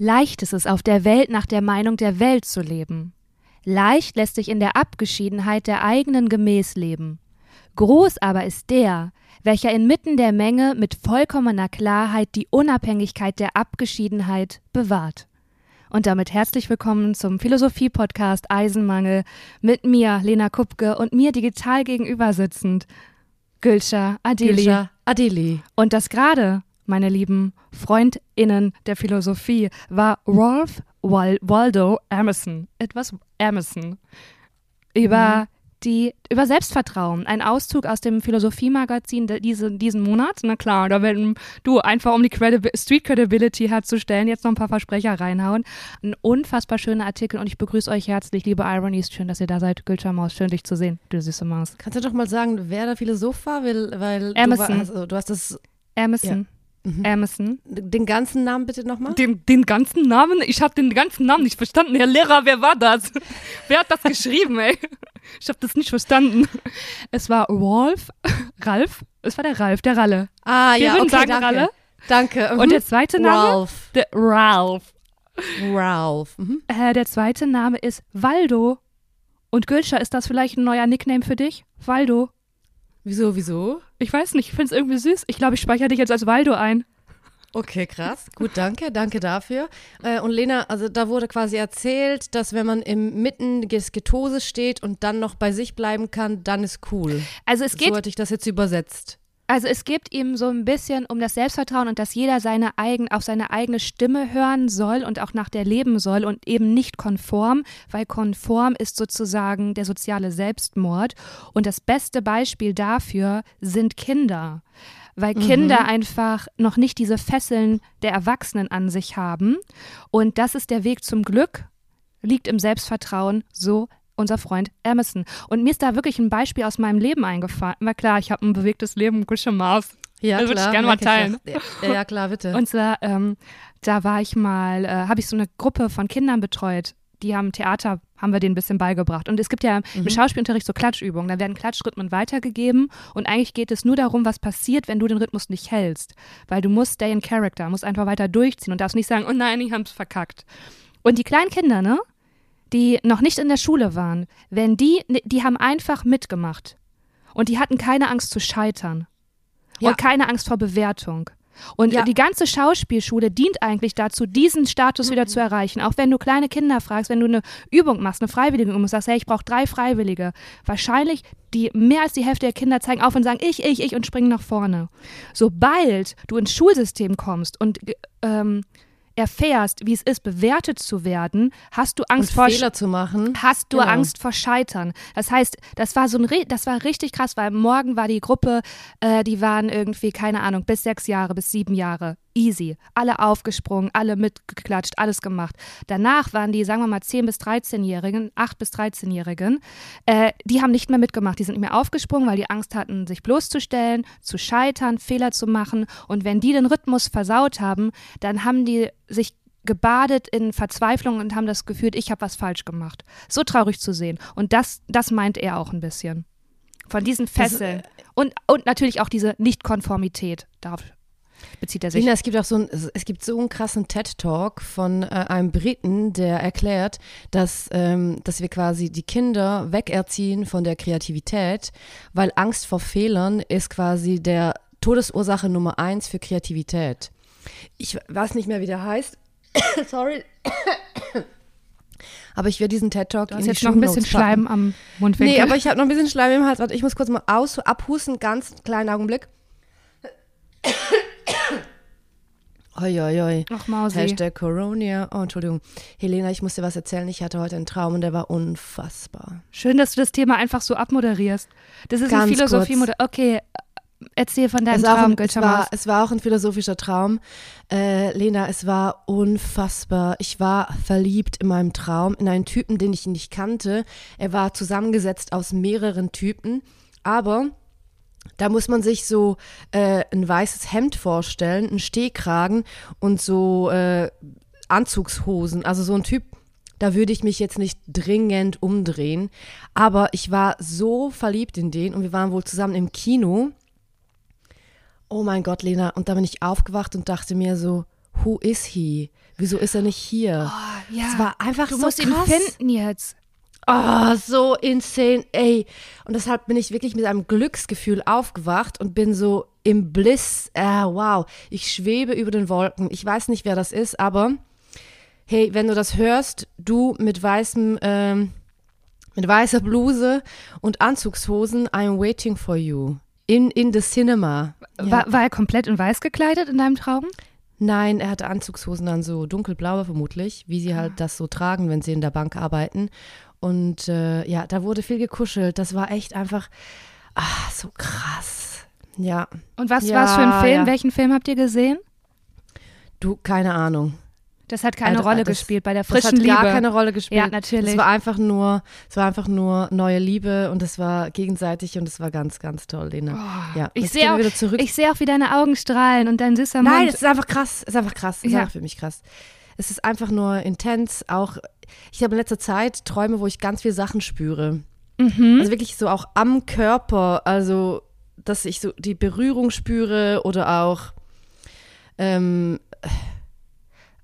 Leicht ist es auf der Welt nach der Meinung der Welt zu leben. Leicht lässt sich in der Abgeschiedenheit der eigenen gemäß leben. Groß aber ist der, welcher inmitten der Menge mit vollkommener Klarheit die Unabhängigkeit der Abgeschiedenheit bewahrt. Und damit herzlich willkommen zum Philosophie-Podcast Eisenmangel mit mir, Lena Kupke, und mir digital gegenüber sitzend, Gülscha Adeli. Gülscha Adeli. Und das gerade, meine lieben FreundInnen der Philosophie, war Rolf Wal Waldo Emerson. Etwas Emerson. Über Mhm. die, über Selbstvertrauen. Ein Auszug aus dem Philosophiemagazin diese, diesen Monat. Na klar, da werden du einfach, um die Credibi Street Credibility herzustellen, jetzt noch ein paar Versprecher reinhauen. Ein unfassbar schöner Artikel und ich begrüße euch herzlich, liebe Ironies. Schön, dass ihr da seid. Gülscha Maus, schön dich zu sehen, du süße Maus. Kannst du doch mal sagen, wer der Philosoph war? Weil, weil Emerson. Du, war, also, du hast das, Emerson. Mhm. Emerson. den ganzen Namen bitte nochmal? Den, den ganzen Namen? Ich habe den ganzen Namen nicht verstanden. Herr Lehrer, wer war das? wer hat das geschrieben, ey? Ich habe das nicht verstanden. Es war Rolf, Ralf, es war der Ralf, der Ralle. Ah, Wir ja, würden okay, sagen danke. Ralle. Danke. Und mhm. der zweite Name? Ralph. Der Ralf. Ralph. Mhm. Äh, der zweite Name ist Waldo. Und Gülscha, ist das vielleicht ein neuer Nickname für dich? Waldo. Wieso, wieso? Ich weiß nicht, ich finde es irgendwie süß. Ich glaube, ich speichere dich jetzt als Waldo ein. Okay, krass. Gut, danke, danke dafür. Äh, und Lena, also da wurde quasi erzählt, dass wenn man im Mitten des Getoses steht und dann noch bei sich bleiben kann, dann ist cool. Also es geht so hatte ich das jetzt übersetzt. Also es geht ihm so ein bisschen um das Selbstvertrauen und dass jeder seine eigen, auf seine eigene Stimme hören soll und auch nach der leben soll und eben nicht konform, weil konform ist sozusagen der soziale Selbstmord. Und das beste Beispiel dafür sind Kinder. Weil Kinder einfach noch nicht diese Fesseln der Erwachsenen an sich haben. Und das ist der Weg zum Glück, liegt im Selbstvertrauen, so unser Freund Emerson. Und mir ist da wirklich ein Beispiel aus meinem Leben eingefallen. Na klar, ich habe ein bewegtes Leben, gute Maus. Ja, Das würde ich gerne mal teilen. Ja, ja, klar, bitte. Und zwar, ähm, da war ich mal, äh, habe ich so eine Gruppe von Kindern betreut. Die haben Theater, haben wir denen ein bisschen beigebracht. Und es gibt ja im Schauspielunterricht so Klatschübungen. Da werden Klatschrhythmen weitergegeben. Und eigentlich geht es nur darum, was passiert, wenn du den Rhythmus nicht hältst. Weil du musst stay in character, musst einfach weiter durchziehen und darfst nicht sagen, oh nein, ich hab's verkackt. Und die kleinen Kinder, ne? Die noch nicht in der Schule waren, wenn die, ne, die haben einfach mitgemacht. Und die hatten keine Angst zu scheitern. Ja. Und keine Angst vor Bewertung. Und Ja. die ganze Schauspielschule dient eigentlich dazu, diesen Status wieder zu erreichen. Auch wenn du kleine Kinder fragst, wenn du eine Übung machst, eine freiwillige Übung, sagst, hey, ich brauche drei Freiwillige. Wahrscheinlich die mehr als die Hälfte der Kinder zeigen auf und sagen, ich, ich, ich und springen nach vorne. Sobald du ins Schulsystem kommst und ähm, erfährst, wie es ist, bewertet zu werden, hast du Angst und vor Fehler zu machen. hast du Genau. Angst vor Scheitern. Das heißt, das war so ein, das war richtig krass, weil morgen war die Gruppe, äh, die waren irgendwie, keine Ahnung, bis sechs Jahre, bis sieben Jahre. Easy. Alle aufgesprungen, alle mitgeklatscht, alles gemacht. Danach waren die, sagen wir mal, 10- bis 13-Jährigen, 8- bis 13-Jährigen, äh, die haben nicht mehr mitgemacht. Die sind nicht mehr aufgesprungen, weil die Angst hatten, sich bloßzustellen, zu scheitern, Fehler zu machen. Und wenn die den Rhythmus versaut haben, dann haben die sich gebadet in Verzweiflung und haben das Gefühl, ich habe was falsch gemacht. So traurig zu sehen. Und das, das meint er auch ein bisschen. Von diesen Fesseln. Und, und natürlich auch diese Nichtkonformität. Darauf bezieht er sich. Lina, es gibt auch so ein, es gibt so einen krassen TED-Talk von äh, einem Briten, der erklärt, dass, ähm, dass wir quasi die Kinder wegerziehen von der Kreativität, weil Angst vor Fehlern ist quasi der Todesursache Nummer eins für Kreativität. Ich weiß nicht mehr, wie der heißt. Sorry. Aber ich werde diesen TED-Talk Du in hast jetzt noch ein bisschen. Schleim am Mundwinkel. Nee, aber ich habe noch ein bisschen Schleim im Hals. Warte, ich muss kurz mal aus, abhusten, ganz kleinen Augenblick. Oi, oi, oi. Ach, Mausi. Hashtag Corona. Oh, Entschuldigung. Helena, ich muss dir was erzählen. Ich hatte heute einen Traum und der war unfassbar. Schön, dass du das Thema einfach so abmoderierst. Das ist ein Ganz philosophie kurz. Okay, erzähl von deinem Es, Traum, ein, es, war, es war auch ein philosophischer Traum. Äh, Lena, es war unfassbar. Ich war verliebt in meinem Traum, in einen Typen, den ich nicht kannte. Er war zusammengesetzt aus mehreren Typen, aber da muss man sich so äh, ein weißes Hemd vorstellen, einen Stehkragen und so äh, Anzugshosen. Also so ein Typ, da würde ich mich jetzt nicht dringend umdrehen. Aber ich war so verliebt in den und wir waren wohl zusammen im Kino. Oh mein Gott, Lena. Und da bin ich aufgewacht und dachte mir so, who is he? Wieso ist er nicht hier? Oh, ja. Es war einfach du so musst krass. ihn finden jetzt. Oh, so insane, ey. Und deshalb bin ich wirklich mit einem Glücksgefühl aufgewacht und bin so im Bliss. Äh, wow, ich schwebe über den Wolken. Ich weiß nicht, wer das ist, aber hey, wenn du das hörst, du mit weißem, ähm, mit weißer Bluse und Anzugshosen, I'm waiting for you. In, in the cinema. Ja. War, war er komplett in weiß gekleidet in deinem Traum? Nein, er hatte Anzugshosen dann so dunkelblaue vermutlich, wie sie halt das so tragen, wenn sie in der Bank arbeiten. Und äh, ja, da wurde viel gekuschelt. Das war echt einfach ah, so krass. Ja. Und was Ja, war es für ein Film? ja. Welchen Film habt ihr gesehen? Du, keine Ahnung. Das hat keine Äh, Rolle das- gespielt bei der Das hat frischen Liebe. gar keine Rolle gespielt. Ja, natürlich. Es war einfach nur, es war einfach nur neue Liebe und es war gegenseitig und es war ganz, ganz toll, Lena. ja, Oh, ich jetzt sehe auch, wieder zurück. ich sehe auch, wie deine Augen strahlen und dein süßer Nein, Mund. es ist einfach krass. Es ist einfach krass. Es ist Ja. einfach für mich krass. Es ist einfach nur intens. Auch ich habe in letzter Zeit Träume, wo ich ganz viele Sachen spüre. Mhm. Also wirklich so auch am Körper. Also, dass ich so die Berührung spüre oder auch ähm,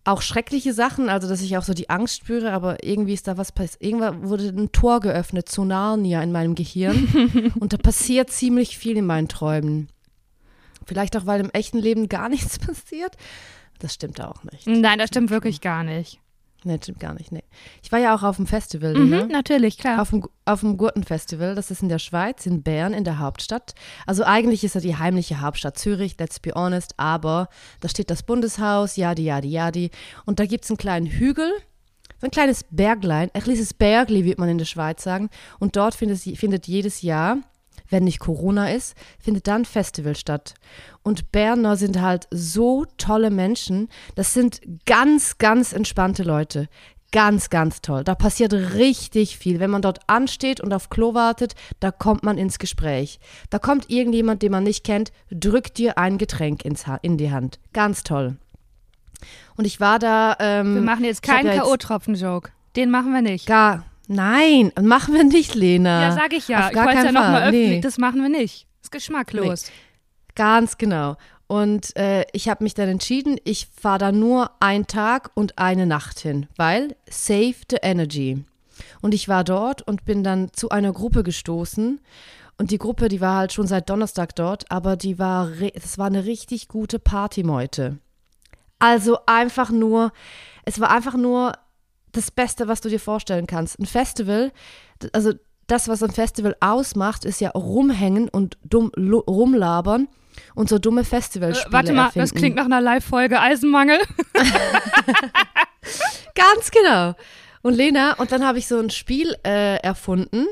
auch schreckliche Sachen, also dass ich auch so die Angst spüre, aber irgendwie ist da was passiert. Irgendwann wurde ein Tor geöffnet zu Narnia in meinem Gehirn und da passiert ziemlich viel in meinen Träumen. Vielleicht auch, weil im echten Leben gar nichts passiert. Das stimmt auch nicht. Nein, das stimmt wirklich gar nicht. Nee, stimmt gar nicht. Nee. Ich war ja auch auf dem Festival, Mhm, ne? natürlich, klar. Auf dem, auf dem Gurtenfestival, das ist in der Schweiz, in Bern, in der Hauptstadt. Also eigentlich ist ja die heimliche Hauptstadt Zürich, let's be honest, aber da steht das Bundeshaus, jadi, jadi, jadi. Und da gibt es einen kleinen Hügel, so ein kleines Berglein, ein kleines Bergli, wird man in der Schweiz sagen. Und dort findet, findet jedes Jahr, wenn nicht Corona ist, findet dann ein Festival statt. Und Berner sind halt so tolle Menschen. Das sind ganz, ganz entspannte Leute. Ganz, ganz toll. Da passiert richtig viel. Wenn man dort ansteht und auf Klo wartet, da kommt man ins Gespräch. Da kommt irgendjemand, den man nicht kennt, drückt dir ein Getränk ins ha in die Hand. Ganz toll. Und ich war da. Ähm, wir machen jetzt keinen K.O.-Tropfen-Joke. Den machen wir nicht. Gar. Nein, machen wir nicht, Lena. ja, sag ich ja. Auf Ich gar wollte es ja nochmal öffnen. Nee. Das machen wir nicht. Ist geschmacklos. Ganz genau. Und äh, ich habe mich dann entschieden, ich fahre da nur einen Tag und eine Nacht hin, weil Save the Energy. Und ich war dort und bin dann zu einer Gruppe gestoßen. Und die Gruppe, die war halt schon seit Donnerstag dort, aber die war, das war eine richtig gute Partymeute. Also einfach nur, es war einfach nur das Beste, was du dir vorstellen kannst. Ein Festival, also das, was ein Festival ausmacht, ist ja rumhängen und dumm rumlabern und so dumme Äh, Festivalspiele warte mal, erfinden. das klingt nach einer Live-Folge Eisenmangel. Ganz genau. Und Lena, und dann habe ich so ein Spiel äh, erfunden.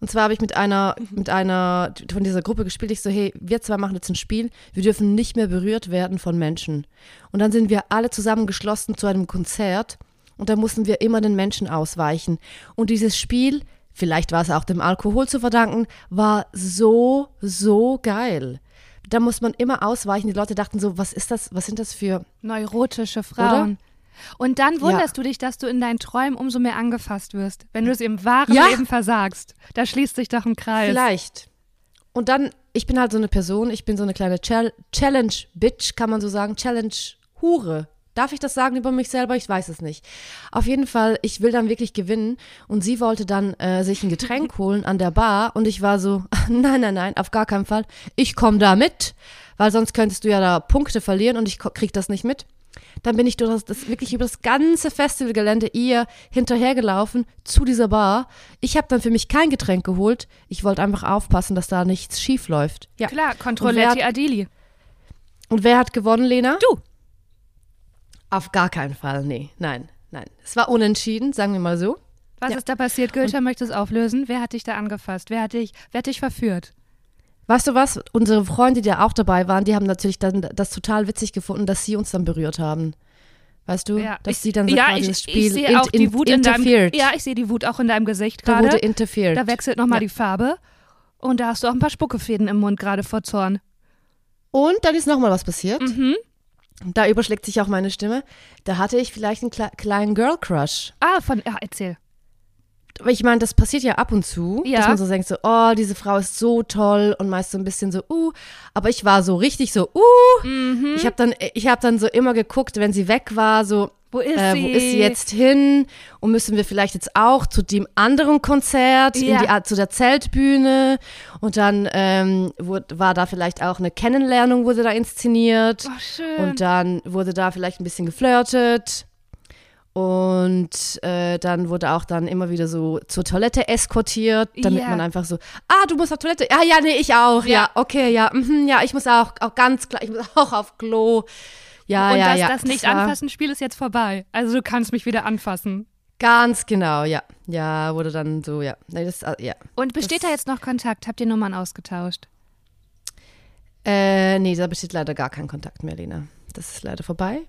Und zwar habe ich mit einer, mit einer von dieser Gruppe gespielt. Ich so, hey, wir zwei machen jetzt ein Spiel. Wir dürfen nicht mehr berührt werden von Menschen. Und dann sind wir alle zusammengeschlossen zu einem Konzert. Und da mussten wir immer den Menschen ausweichen. Und dieses Spiel, vielleicht war es auch dem Alkohol zu verdanken, war so, so geil. Da muss man immer ausweichen. Die Leute dachten so, was ist das, was sind das für Neurotische Frauen. Und dann Ja. wunderst du dich, dass du in deinen Träumen umso mehr angefasst wirst, wenn du es im wahren Ja. Leben versagst. Da schließt sich doch ein Kreis. Vielleicht. Und dann, ich bin halt so eine Person, ich bin so eine kleine Chal Challenge-Bitch, kann man so sagen, Challenge-Hure. Darf ich das sagen über mich selber? Ich weiß es nicht. Auf jeden Fall, ich will dann wirklich gewinnen. Und sie wollte dann äh, sich ein Getränk holen an der Bar. Und ich war so, nein, nein, nein, auf gar keinen Fall. Ich komme da mit, weil sonst könntest du ja da Punkte verlieren und ich krieg das nicht mit. Dann bin ich durch das, das wirklich über das ganze Festivalgelände ihr hinterhergelaufen zu dieser Bar. Ich habe dann für mich kein Getränk geholt. Ich wollte einfach aufpassen, dass da nichts schief läuft. Ja. Klar, Kontrolletti Adili. Und wer hat gewonnen, Lena? Du. Auf gar keinen Fall, nee. Nein, nein. Es war unentschieden, sagen wir mal so. Was Ja. ist da passiert? Goethe möchte es auflösen. Wer hat dich da angefasst? Wer hat dich, wer hat dich verführt? Weißt du was? Unsere Freunde, die ja auch dabei waren, die haben natürlich dann das total witzig gefunden, dass sie uns dann berührt haben. Weißt du? dass ich, sie dann so ja, quasi ich, das Spiel ich sehe auch in- die Wut in deinem. Ja, ich sehe die Wut auch in deinem Gesicht Da wurde gerade. interfered. Da wechselt nochmal Ja. die Farbe. Und da hast du auch ein paar Spuckefäden im Mund gerade vor Zorn. Und dann ist nochmal was passiert. Mhm. Da überschlägt sich auch meine Stimme. Da hatte ich vielleicht einen kle kleinen Girl Crush. Ah, von, ja, erzähl. ich meine, das passiert ja ab und zu, Ja. dass man so denkt, so, oh, diese Frau ist so toll und meist so ein bisschen so, uh, aber ich war so richtig so, uh. Mhm. Ich habe dann, ich habe dann so immer geguckt, wenn sie weg war, so, Wo ist äh, sie? wo ist sie jetzt hin? Und müssen wir vielleicht jetzt auch zu dem anderen Konzert, Ja. in die, zu der Zeltbühne? Und dann ähm, wurde, war da vielleicht auch eine Kennenlernung, wurde da inszeniert. Oh, schön. Und dann wurde da vielleicht ein bisschen geflirtet. Und äh, dann wurde auch dann immer wieder so zur Toilette eskortiert, damit Ja. man einfach so, ah, du musst auf Toilette. Ja, ja, nee, ich auch. Ja, Ja. okay, ja, mhm, ja, ich muss auch, auch ganz klar, ich muss auch auf Klo. Ja, und ja, das, ja. das nicht war anfassen Spiel ist jetzt vorbei. Also du kannst mich wieder anfassen. Ganz genau, ja. Ja, wurde dann so, ja. Das, äh, ja. Und besteht Das- da jetzt noch Kontakt? Habt ihr Nummern ausgetauscht? Äh, nee, da besteht leider gar kein Kontakt mehr, Lena. Das ist leider vorbei.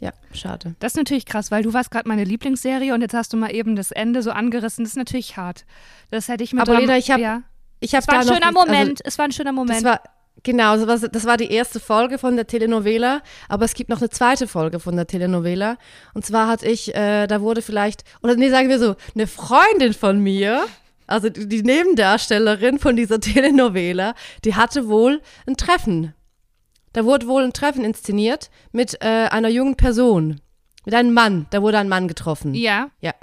Ja, schade. Das ist natürlich krass, weil du warst gerade meine Lieblingsserie und jetzt hast du mal eben das Ende so angerissen. Das ist natürlich hart. Das hätte ich mit Aber Lena, ich hab- ja. Ich habe Es war da ein noch schöner nicht- also, Moment. es war ein schöner Moment. Das war, genau, das war, das war die erste Folge von der Telenovela, aber es gibt noch eine zweite Folge von der Telenovela. Und zwar hatte ich, äh, da wurde vielleicht, oder nee, sagen wir so, eine Freundin von mir, also die, die Nebendarstellerin von dieser Telenovela, die hatte wohl ein Treffen. Da wurde wohl ein Treffen inszeniert mit äh, einer jungen Person, mit einem Mann. Da wurde ein Mann getroffen. ja, Ja.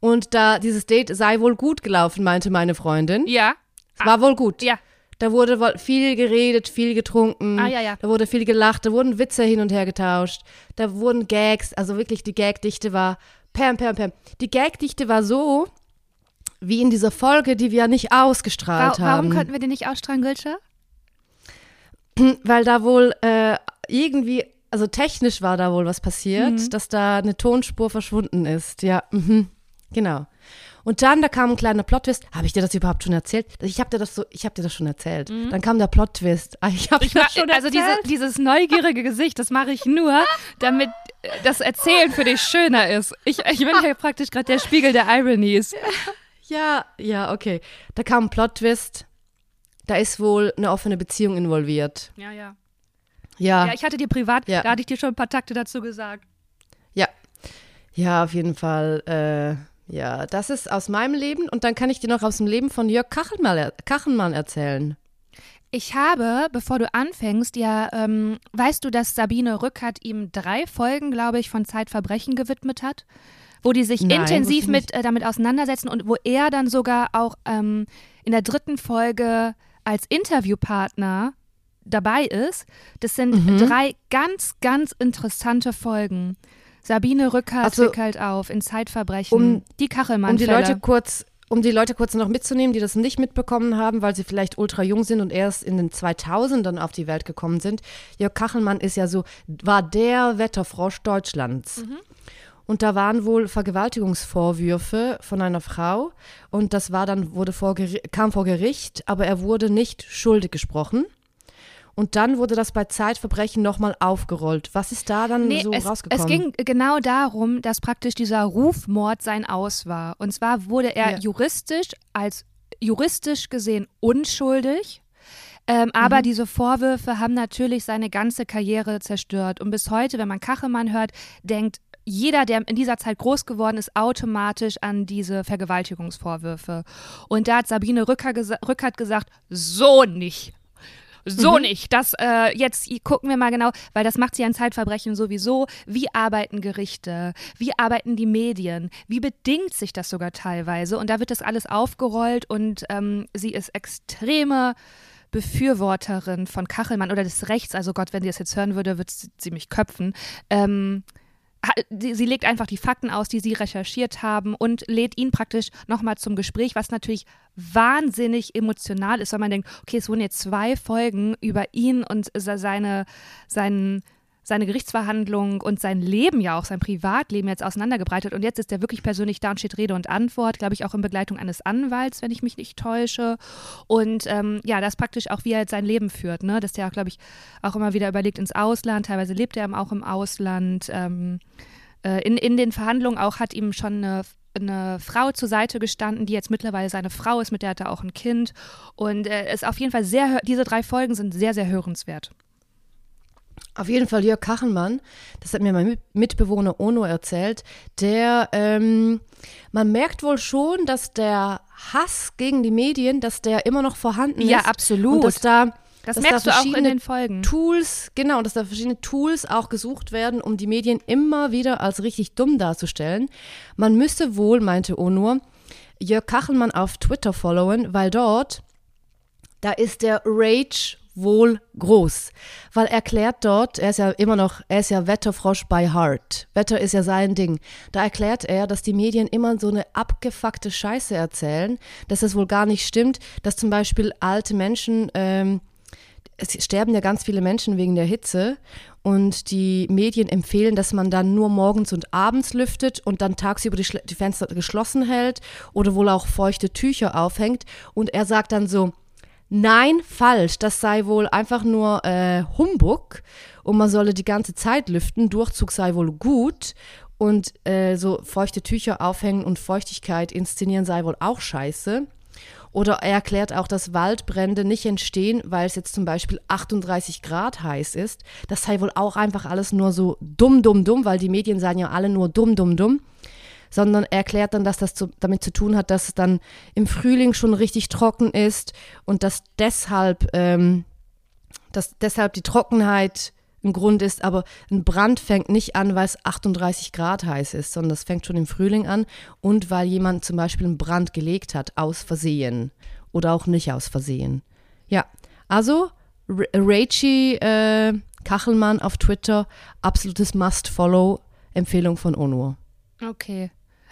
Und da dieses Date sei wohl gut gelaufen, meinte meine Freundin. ja, war wohl gut. ja. Da wurde viel geredet, viel getrunken. Ah, ja, ja. Da wurde viel gelacht, da wurden Witze hin und her getauscht. Da wurden Gags, also wirklich die Gagdichte war pam, pam, pam. Die Gagdichte war so, wie in dieser Folge, die wir nicht Wa ausgestrahlt warum haben. konnten wir den nicht ausstrahlen, Gülscha? Weil da wohl äh, irgendwie, also technisch war da wohl was passiert, Mhm. dass da eine Tonspur verschwunden ist. Ja, mhm, genau. Und dann, da kam ein kleiner Plot-Twist. Habe ich dir das überhaupt schon erzählt? Ich habe dir das so, ich habe dir das schon erzählt. Dann kam der Plot-Twist. Ah, Ich habe Mhm. Das schon also erzählt. diese, dieses neugierige Gesicht, das mache ich nur, damit das Erzählen für dich schöner ist. Ich, ich bin hier praktisch gerade der Spiegel der Ironies. Ja, ja, okay. Da kam ein Plot-Twist. Da ist wohl eine offene Beziehung involviert. Ja, ja. Ja, Ja, ich hatte dir privat, Ja. da hatte ich dir schon ein paar Takte dazu gesagt. ja. Ja, auf jeden Fall. Äh, ja, das ist aus meinem Leben. Und dann kann ich dir noch aus dem Leben von Jörg Kachelmann, Kachelmann erzählen. Ich habe, bevor du anfängst, ja, ähm, weißt du, dass Sabine Rückert ihm drei Folgen, glaube ich, von Zeitverbrechen gewidmet hat? Wo die sich Nein, intensiv mit äh, damit auseinandersetzen und wo er dann sogar auch ähm, in der dritten Folge als Interviewpartner dabei ist. Das sind Mhm. drei ganz, ganz interessante Folgen. Sabine Rückert Also, wickelt auf in Zeitverbrechen. um- die Kachelmann. Um die Leute kurz, um die Leute kurz noch mitzunehmen, die das nicht mitbekommen haben, weil sie vielleicht ultra jung sind und erst in den 2000ern auf die Welt gekommen sind. Jörg Kachelmann ist ja so, war der Wetterfrosch Deutschlands. Und da waren wohl Vergewaltigungsvorwürfe von einer Frau und das war dann, wurde vor, kam vor Gericht, aber er wurde nicht schuldig gesprochen. Und dann wurde das bei Zeitverbrechen nochmal aufgerollt. Was ist da dann Nee, so es, rausgekommen? es ging genau darum, dass praktisch dieser Rufmord sein Aus war. Und zwar wurde er Ja. juristisch als juristisch gesehen unschuldig. Ähm, aber Mhm. diese Vorwürfe haben natürlich seine ganze Karriere zerstört. Und bis heute, wenn man Kachelmann hört, denkt jeder, der in dieser Zeit groß geworden ist, automatisch an diese Vergewaltigungsvorwürfe. Und da hat Sabine Rücker gesa Rückert gesagt, so nicht. So Mhm. nicht. Das äh, jetzt gucken wir mal genau, weil das macht sie an Zeitverbrechen sowieso. Wie arbeiten Gerichte? Wie arbeiten die Medien? Wie bedingt sich das sogar teilweise? Und da wird das alles aufgerollt und ähm, sie ist extreme Befürworterin von Kachelmann oder des Rechts. Also Gott, wenn sie das jetzt hören würde, würde sie, mich köpfen. Ähm, sie, legt einfach die Fakten aus, die sie recherchiert haben und lädt ihn praktisch nochmal zum Gespräch, was natürlich wahnsinnig emotional ist, weil man denkt, okay, es wurden jetzt zwei Folgen über ihn und se- seine, seinen, seine Gerichtsverhandlung und sein Leben ja auch, sein Privatleben jetzt auseinandergebreitet. Und jetzt ist er wirklich persönlich da und steht Rede und Antwort, glaube ich auch in Begleitung eines Anwalts, wenn ich mich nicht täusche. Und ähm, ja, das praktisch auch, wie er jetzt sein Leben führt, ne, dass der auch, glaube ich, auch immer wieder überlegt ins Ausland, teilweise lebt er auch im Ausland, ähm, äh, in, in den Verhandlungen auch hat ihm schon eine, eine Frau zur Seite gestanden, die jetzt mittlerweile seine Frau ist, mit der hat er auch ein Kind. Und äh, ist auf jeden Fall sehr, diese drei Folgen sind sehr, sehr hörenswert. Auf jeden Fall Jörg Kachelmann, das hat mir mein Mitbewohner Ono erzählt, der, ähm, man merkt wohl schon, dass der Hass gegen die Medien, dass der immer noch vorhanden Ja, ist. absolut. Und dass da, Das dass merkst da du auch in verschiedene den Folgen. Tools, genau, dass da verschiedene Tools auch gesucht werden, um die Medien immer wieder als richtig dumm darzustellen. Man müsste wohl, meinte Onur, Jörg Kachelmann auf Twitter followen, weil dort, da ist der Rage wohl groß. Weil er erklärt dort, er ist ja immer noch, er ist ja Wetterfrosch by heart. Wetter ist ja sein Ding. Da erklärt er, dass die Medien immer so eine abgefuckte Scheiße erzählen, dass es wohl gar nicht stimmt, dass zum Beispiel alte Menschen, ähm, es sterben ja ganz viele Menschen wegen der Hitze und die Medien empfehlen, dass man dann nur morgens und abends lüftet und dann tagsüber die, die Fenster geschlossen hält oder wohl auch feuchte Tücher aufhängt. Und er sagt dann so, nein, falsch, das sei wohl einfach nur äh, Humbug und man solle die ganze Zeit lüften, Durchzug sei wohl gut und äh, so feuchte Tücher aufhängen und Feuchtigkeit inszenieren sei wohl auch scheiße. Oder er erklärt auch, dass Waldbrände nicht entstehen, weil es jetzt zum Beispiel 38 Grad heiß ist. Das sei wohl auch einfach alles nur so dumm, dumm, dumm, weil die Medien sagen ja alle nur dumm, dumm, dumm. Sondern er erklärt dann, dass das zu, damit zu tun hat, dass es dann im Frühling schon richtig trocken ist und dass deshalb, ähm, dass deshalb die Trockenheit ein Grund ist, aber ein Brand fängt nicht an, weil es 38 Grad heiß ist, sondern das fängt schon im Frühling an und weil jemand zum Beispiel einen Brand gelegt hat, aus Versehen oder auch nicht aus Versehen. Ja, also R- Rachie äh, Kachelmann auf Twitter, absolutes Must-Follow, Empfehlung von Onur. Okay.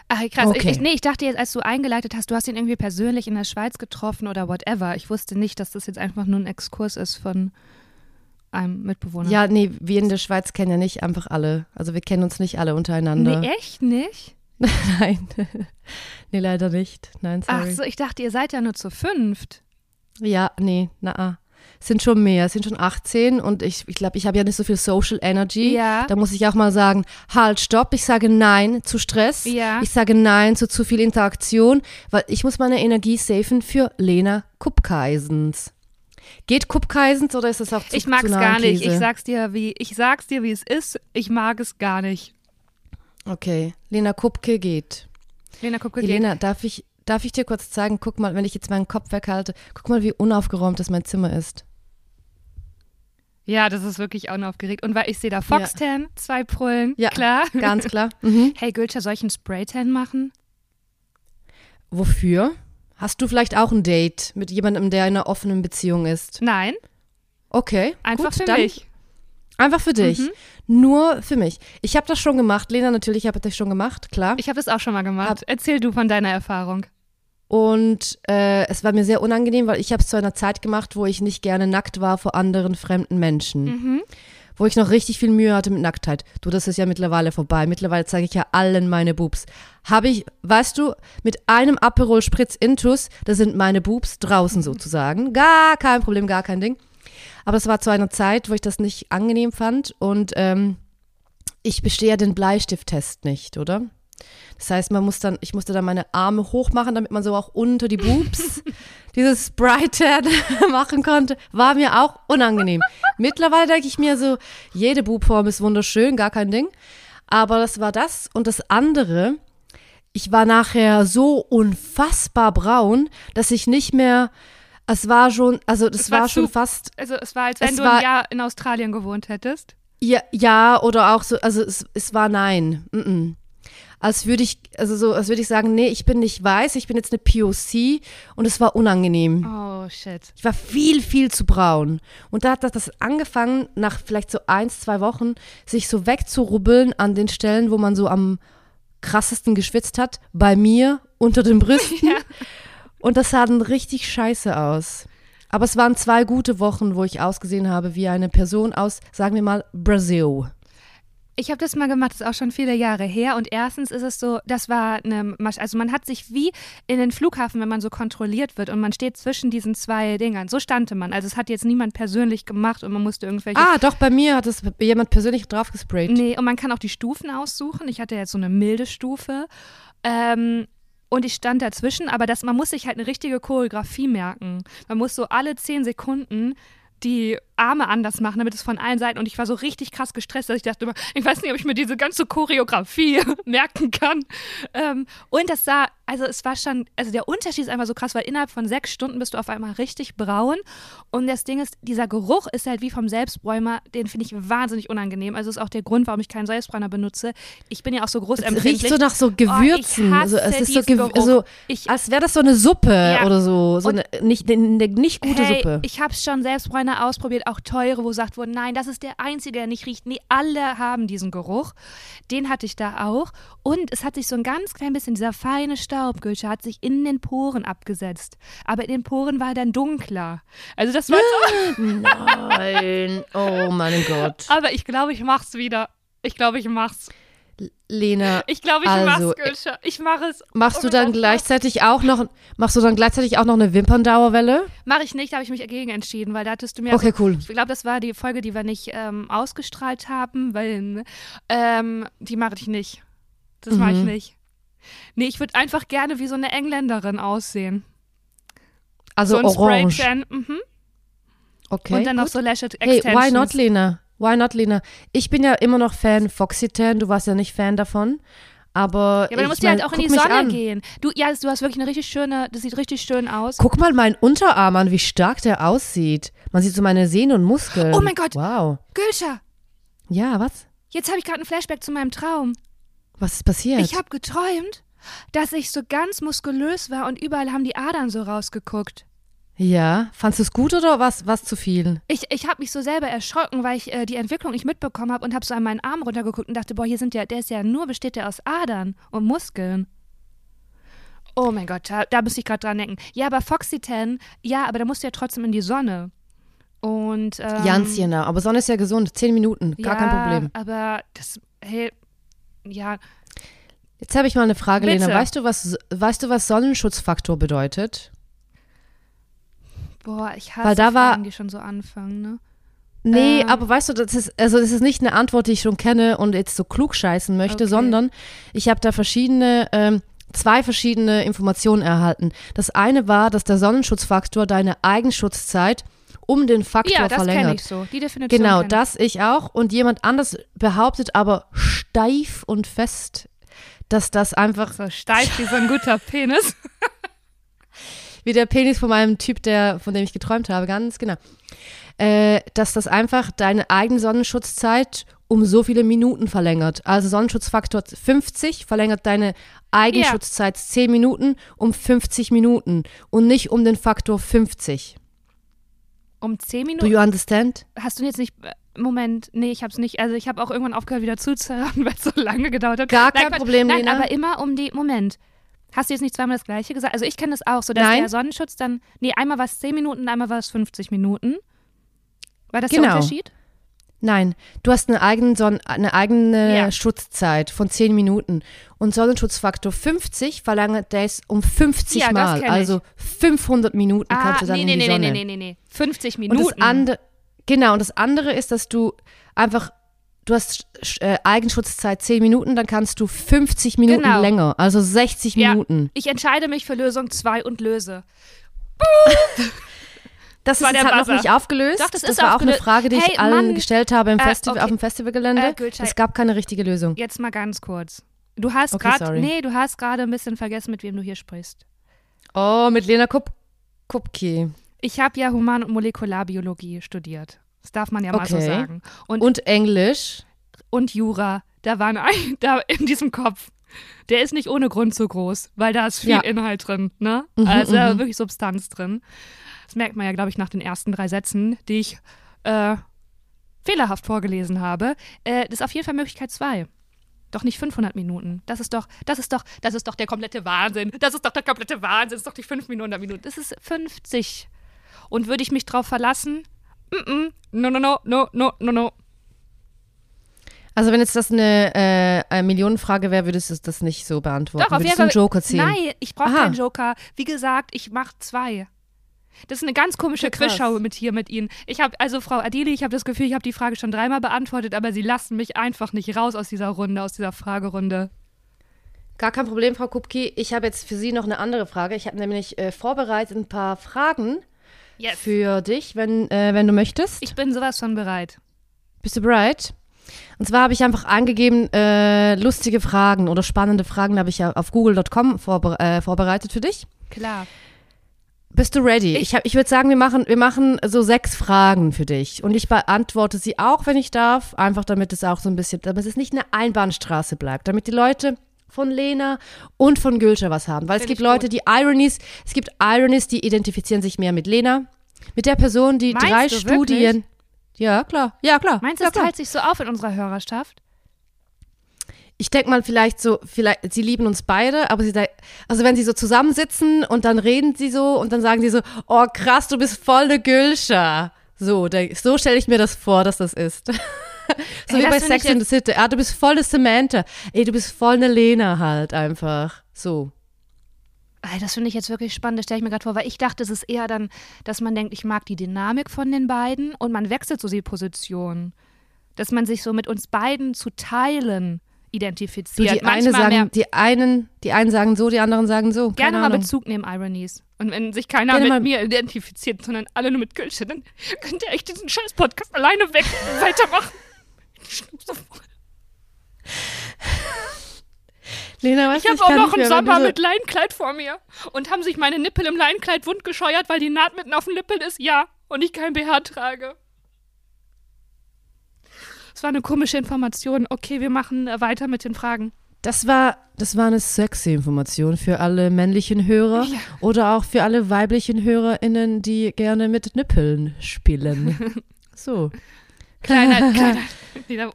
Ach, krass. Okay. Ich, ich, nee, ich dachte jetzt, als du eingeleitet hast, du hast ihn irgendwie persönlich in der Schweiz getroffen oder whatever. Ich wusste nicht, dass das jetzt einfach nur ein Exkurs ist von einem Mitbewohner. Ja, nee, wir in der Schweiz kennen ja nicht einfach alle. Also wir kennen uns nicht alle untereinander. Nee, echt nicht? Nein. nee, leider nicht. Nein, Ach sorry. so, ich dachte, ihr seid ja nur zu fünft. Ja, nee, na. Es sind schon mehr, es sind schon 18 und ich glaube, ich, glaub, ich habe ja nicht so viel Social Energy. Ja. Da muss ich auch mal sagen, halt, stopp, ich sage Nein zu Stress. Ja. Ich sage Nein zu zu viel Interaktion, weil ich muss meine Energie safen für Lena Kupkaisens. Geht Kupkaisens oder ist das auch zu Ich zu nah gar nicht. Ich sag's dir, wie ich sag's dir, wie es ist. Ich mag es gar nicht. Okay, Lena Kupke geht. Lena, guck geht. Lena, darf ich, darf ich dir kurz zeigen, guck mal, wenn ich jetzt meinen Kopf weghalte, guck mal, wie unaufgeräumt das mein Zimmer ist. Ja, das ist wirklich unaufgeregt. Und weil ich sehe da Foxtan, zwei Prullen, Ja, klar. Ganz klar. Mhm. Hey, Gülscha, soll ich einen Spraytan machen? Wofür? Hast du vielleicht auch ein Date mit jemandem, der in einer offenen Beziehung ist? Nein, Okay. einfach gut, für dann mich. Einfach für dich. Mhm. Nur für mich. Ich habe das schon gemacht. Lena, natürlich habe ich das schon gemacht, klar. Ich habe das auch schon mal gemacht. Erzähl du von deiner Erfahrung. Und äh, es war mir sehr unangenehm, weil ich habe es zu einer Zeit gemacht, wo ich nicht gerne nackt war vor anderen fremden Menschen. Mhm. Wo ich noch richtig viel Mühe hatte mit Nacktheit. Du, das ist ja mittlerweile vorbei. Mittlerweile zeige ich ja allen meine Boobs. Habe ich, weißt du, mit einem Aperol Spritz Intus, da sind meine Boobs draußen sozusagen. Gar kein Problem, gar kein Ding. Aber es war zu einer Zeit, wo ich das nicht angenehm fand und ähm, ich bestehe ja den Bleistifttest nicht, oder? Das heißt, man muss dann, ich musste dann meine Arme hochmachen, damit man so auch unter die Boobs dieses Sprite machen konnte. War mir auch unangenehm. Mittlerweile denke ich mir so, jede Boobform ist wunderschön, gar kein Ding. Aber das war das. Und das andere, ich war nachher so unfassbar braun, dass ich nicht mehr, es war schon, also das Es war war, schon fast Also es war, als wenn du war- ein Jahr in Australien gewohnt hättest. Ja, ja, oder auch so, also es, es war nein. Mm -mm. Als würde ich, also so, als würde ich sagen, nee, ich bin nicht weiß, ich bin jetzt eine POC und es war unangenehm. Oh, shit. Ich war viel, viel zu braun. Und da hat das- das angefangen, nach vielleicht so eins, zwei Wochen, sich so wegzurubbeln an den Stellen, wo man so am krassesten geschwitzt hat. Bei mir, unter den Brüsten. Ja. Und das sah dann richtig scheiße aus. Aber es waren zwei gute Wochen, wo ich ausgesehen habe wie eine Person aus, sagen wir mal, Brasil. Ich habe das mal gemacht, das ist auch schon viele Jahre her. Und erstens ist es so, das war eine Masch also man hat sich wie in den Flughafen, wenn man so kontrolliert wird und man steht zwischen diesen zwei Dingern. So stande man. Also es hat jetzt niemand persönlich gemacht und man musste irgendwelche. Ah, doch, bei mir hat es jemand persönlich draufgesprayt. Nee, und man kann auch die Stufen aussuchen. Ich hatte jetzt so eine milde Stufe. Ähm, und ich stand dazwischen, aber das, man muss sich halt eine richtige Choreografie merken. Man muss so alle zehn Sekunden die Arme anders machen, damit es von allen Seiten. Und ich war so richtig krass gestresst, dass ich dachte immer, ich weiß nicht, ob ich mir diese ganze Choreografie merken kann. Ähm, und das sah, also es war schon, also der Unterschied ist einfach so krass, weil innerhalb von sechs Stunden bist du auf einmal richtig braun. Und das Ding ist, dieser Geruch ist halt wie vom Selbstbräumer, den finde ich wahnsinnig unangenehm. Also ist auch der Grund, warum ich keinen Selbstbräuner benutze. Ich bin ja auch so groß Es riecht so nach so Gewürzen. Oh, also es ist so, gew Geruch. so Ich- als wäre das so eine Suppe Ja. oder so. So Und- eine nicht, eine nicht gute hey, Suppe. Ich habe schon Selbstbräuner ausprobiert, auch teure, wo gesagt wurde, nein, das ist der einzige, der nicht riecht. Nee, alle haben diesen Geruch. Den hatte ich da auch. Und es hat sich so ein ganz klein bisschen, dieser feine Staubgülscher hat sich in den Poren abgesetzt. Aber in den Poren war er dann dunkler. Also das war so, Nein. Oh mein Gott. aber ich glaube, ich mach's wieder. Ich glaube, ich mach's. Lena, Ich glaube, ich Also, Gülscher. Ich mache es. machst du Oh dann gleichzeitig auch noch machst du dann gleichzeitig auch noch eine Wimperndauerwelle? Mache ich nicht, da habe ich mich dagegen entschieden, weil da hattest du mir Okay, cool. Ich glaube, das war die Folge, die wir nicht ähm, ausgestrahlt haben, weil ähm, die mache ich nicht. Das mache ich Mhm. nicht. Nee, ich würde einfach gerne wie so eine Engländerin aussehen. Also so ein orange. Mhm. Okay. und dann noch gut. so Lash Hey, Extensions. why not, Lena? Why not, Lena? Ich bin ja immer noch Fan Foxytan. Du warst ja nicht Fan davon. Aber, Ja, aber du musst ja halt auch in die Sonne an. gehen. Du, ja, du hast wirklich eine richtig schöne, das sieht richtig schön aus. Guck mal meinen Unterarm an, wie stark der aussieht. Man sieht so meine Sehnen und Muskeln. Oh mein Gott. Wow. Gülscha, Ja, was? jetzt habe ich gerade ein Flashback zu meinem Traum. Was ist passiert? Ich habe geträumt, dass ich so ganz muskulös war und überall haben die Adern so rausgeguckt. Ja, fandst du es gut oder was was zu viel? Ich, ich habe mich so selber erschrocken, weil ich äh, die Entwicklung nicht mitbekommen habe und habe so an meinen Arm runtergeguckt und dachte, boah, hier sind ja, der ist ja nur, besteht der aus Adern und Muskeln. Oh mein Gott, da, da müsste ich gerade dran denken. Ja, aber Foxytan, ja, aber da musst du ja trotzdem in die Sonne. Und ähm, Ganz genau. Aber Sonne ist ja gesund. Zehn Minuten, gar ja, kein Problem. Aber das, hey, ja, Jetzt habe ich mal eine Frage, Bitte. Lena. Weißt du, was, weißt du, was Sonnenschutzfaktor bedeutet? Boah, ich hasse Weil da war- Fragen, die schon so anfangen, ne? Nee, Ähm. aber weißt du, das ist, also das ist nicht eine Antwort, die ich schon kenne und jetzt so klug scheißen möchte, Okay. sondern ich habe da verschiedene, ähm, zwei verschiedene Informationen erhalten. Das eine war, dass der Sonnenschutzfaktor deine Eigenschutzzeit um den Faktor Ja, das verlängert. ich so. Die Definition Genau, das ich auch. Und jemand anders behauptet aber steif und fest, dass das einfach So steif wie so ein guter Penis. wie der Penis von meinem Typ, der, von dem ich geträumt habe, ganz genau. Äh, dass das einfach deine eigene Sonnenschutzzeit um so viele Minuten verlängert. Also Sonnenschutzfaktor 50 verlängert deine Eigenschutzzeit 10 Minuten um 50 Minuten und nicht um den Faktor 50. Um zehn Do Minuten. you understand? Hast du jetzt nicht. äh, Moment, nee, ich hab's nicht. Also ich habe auch irgendwann aufgehört, wieder zuzuhören, weil es so lange gedauert hat. Gar Nein, kein Quatsch. Problem, Nein, Lena. aber immer um die. Moment. Hast du jetzt nicht zweimal das Gleiche gesagt? Also ich kenne das auch, so dass Nein. der Sonnenschutz dann. Nee, einmal war es 10 Minuten, einmal war es 50 Minuten. War das der Genau. Unterschied? Nein, du hast eine eigene, Sonn eine eigene Ja. Schutzzeit von 10 Minuten. Und Sonnenschutzfaktor 50 verlängert das um 50 Ja, das Mal. Also 500 Minuten Ah, kannst du dann nee, in nee, die nee, Sonne. nee, nee, nee, nee. 50 Und Minuten. das andere, genau, und das andere ist, dass du einfach, du hast äh, Eigenschutzzeit 10 Minuten, dann kannst du 50 Minuten Genau. länger, also 60 Ja. Minuten. Ich entscheide mich für Lösung 2 und löse. Das war ist jetzt halt noch nicht aufgelöst. Doch, das ist war auch eine. Frage, die Hey, ich allen Mann. gestellt habe im Äh, Festival, okay. auf dem Festivalgelände. Äh, es gab keine richtige Lösung. Jetzt mal ganz kurz. Du hast Okay, gerade, nee, du hast gerade ein bisschen vergessen, mit wem du hier sprichst. Oh, mit Lena Kup Kupke. Ich habe ja Human- und Molekularbiologie studiert. Das darf man ja mal so Okay. sagen. Und, Und Englisch. und Jura, da waren ein, da in diesem Kopf. Der ist nicht ohne Grund so groß, weil da ist viel Ja. Inhalt drin, ne? Mhm, also mhm. wirklich Substanz drin. Das merkt man ja, glaube ich, nach den ersten drei Sätzen, die ich äh, fehlerhaft vorgelesen habe. Äh, das ist auf jeden Fall Möglichkeit zwei. Doch nicht 500 Minuten. Das ist doch, das ist doch, das ist doch der komplette Wahnsinn. Das ist doch der komplette Wahnsinn. Das ist doch die 5 Minuten, Minuten. Das ist 50. Und würde ich mich drauf verlassen? Mm -mm. No, no, no, no, no, no, no. Also wenn jetzt das eine, äh, eine Millionenfrage wäre, würdest du das nicht so beantworten. Doch, auf würdest jeden Fall. du einen Joker ziehen? Nein, ich brauche keinen Joker. Wie gesagt, ich mache zwei. Das ist eine ganz komische. Quizshow mit hier mit Ihnen. Ich habe, also Frau Adili, ich habe das Gefühl, ich habe die Frage schon dreimal beantwortet, aber Sie lassen mich einfach nicht raus aus dieser Runde, aus dieser Fragerunde. Gar kein Problem, Frau Kupke. Ich habe jetzt für Sie noch eine andere Frage. Ich habe nämlich äh, vorbereitet ein paar Fragen Yes. für dich, wenn, äh, wenn du möchtest. Ich bin sowas von bereit. Bist du bereit? Und zwar habe ich einfach angegeben, äh, lustige Fragen oder spannende Fragen habe ich ja auf google.com vorbe äh, vorbereitet für dich. Klar. Bist du ready? Ich, hab- ich würde sagen, wir machen, wir machen so sechs Fragen für dich. Und ich beantworte sie auch, wenn ich darf. Einfach damit es auch so ein bisschen, damit es nicht eine Einbahnstraße bleibt. Damit die Leute von Lena und von Gülscher was haben. Weil es Find gibt ich Leute, gut. die Ironies, es gibt Ironies, die identifizieren sich mehr mit Lena. Mit der Person, die Meinst drei Studien. wirklich? Ja, klar. Ja, klar. Meinst du, ja, es klar. teilt sich so auf in unserer Hörerschaft? Ich denke mal vielleicht so, vielleicht, sie lieben uns beide, aber sie, also wenn sie so zusammensitzen und dann reden sie so und dann sagen sie so, oh krass, du bist voll eine Gülscher. So, so stelle ich mir das vor, dass das ist. so Ey, wie bei Sex in the City. Ah, du bist voll eine Samantha. Ey, du bist voll eine Lena halt einfach. So. Ey, das finde ich jetzt wirklich spannend, das stelle ich mir gerade vor, weil ich dachte, es ist eher dann, dass man denkt, ich mag die Dynamik von den beiden und man wechselt so die Position. Dass man sich so mit uns beiden zu teilen Du, identifiziert. die, eine sagen, die, einen, die einen sagen so, die anderen sagen so. gerne mal Ahnung. Bezug nehmen, Ironies. Und wenn sich keiner Gerne mit mir identifiziert, sondern alle nur mit Gülsche, dann könnt ihr echt diesen scheiß Podcast alleine weg weitermachen. Schnauze voll. Lena, Ich habe auch noch einen Sommer so- mit Leinkleid vor mir. Und haben sich meine Nippel im Leinkleid wundgescheuert, weil die Naht mitten auf dem Nippel ist? Ja. Und ich kein BH trage. Das war eine komische Information. Okay, wir machen äh, weiter mit den Fragen. Das war, das war eine sexy Information für alle männlichen Hörer Ja. oder auch für alle weiblichen HörerInnen, die gerne mit Nippeln spielen. so. Kleiner, kleiner. wieder-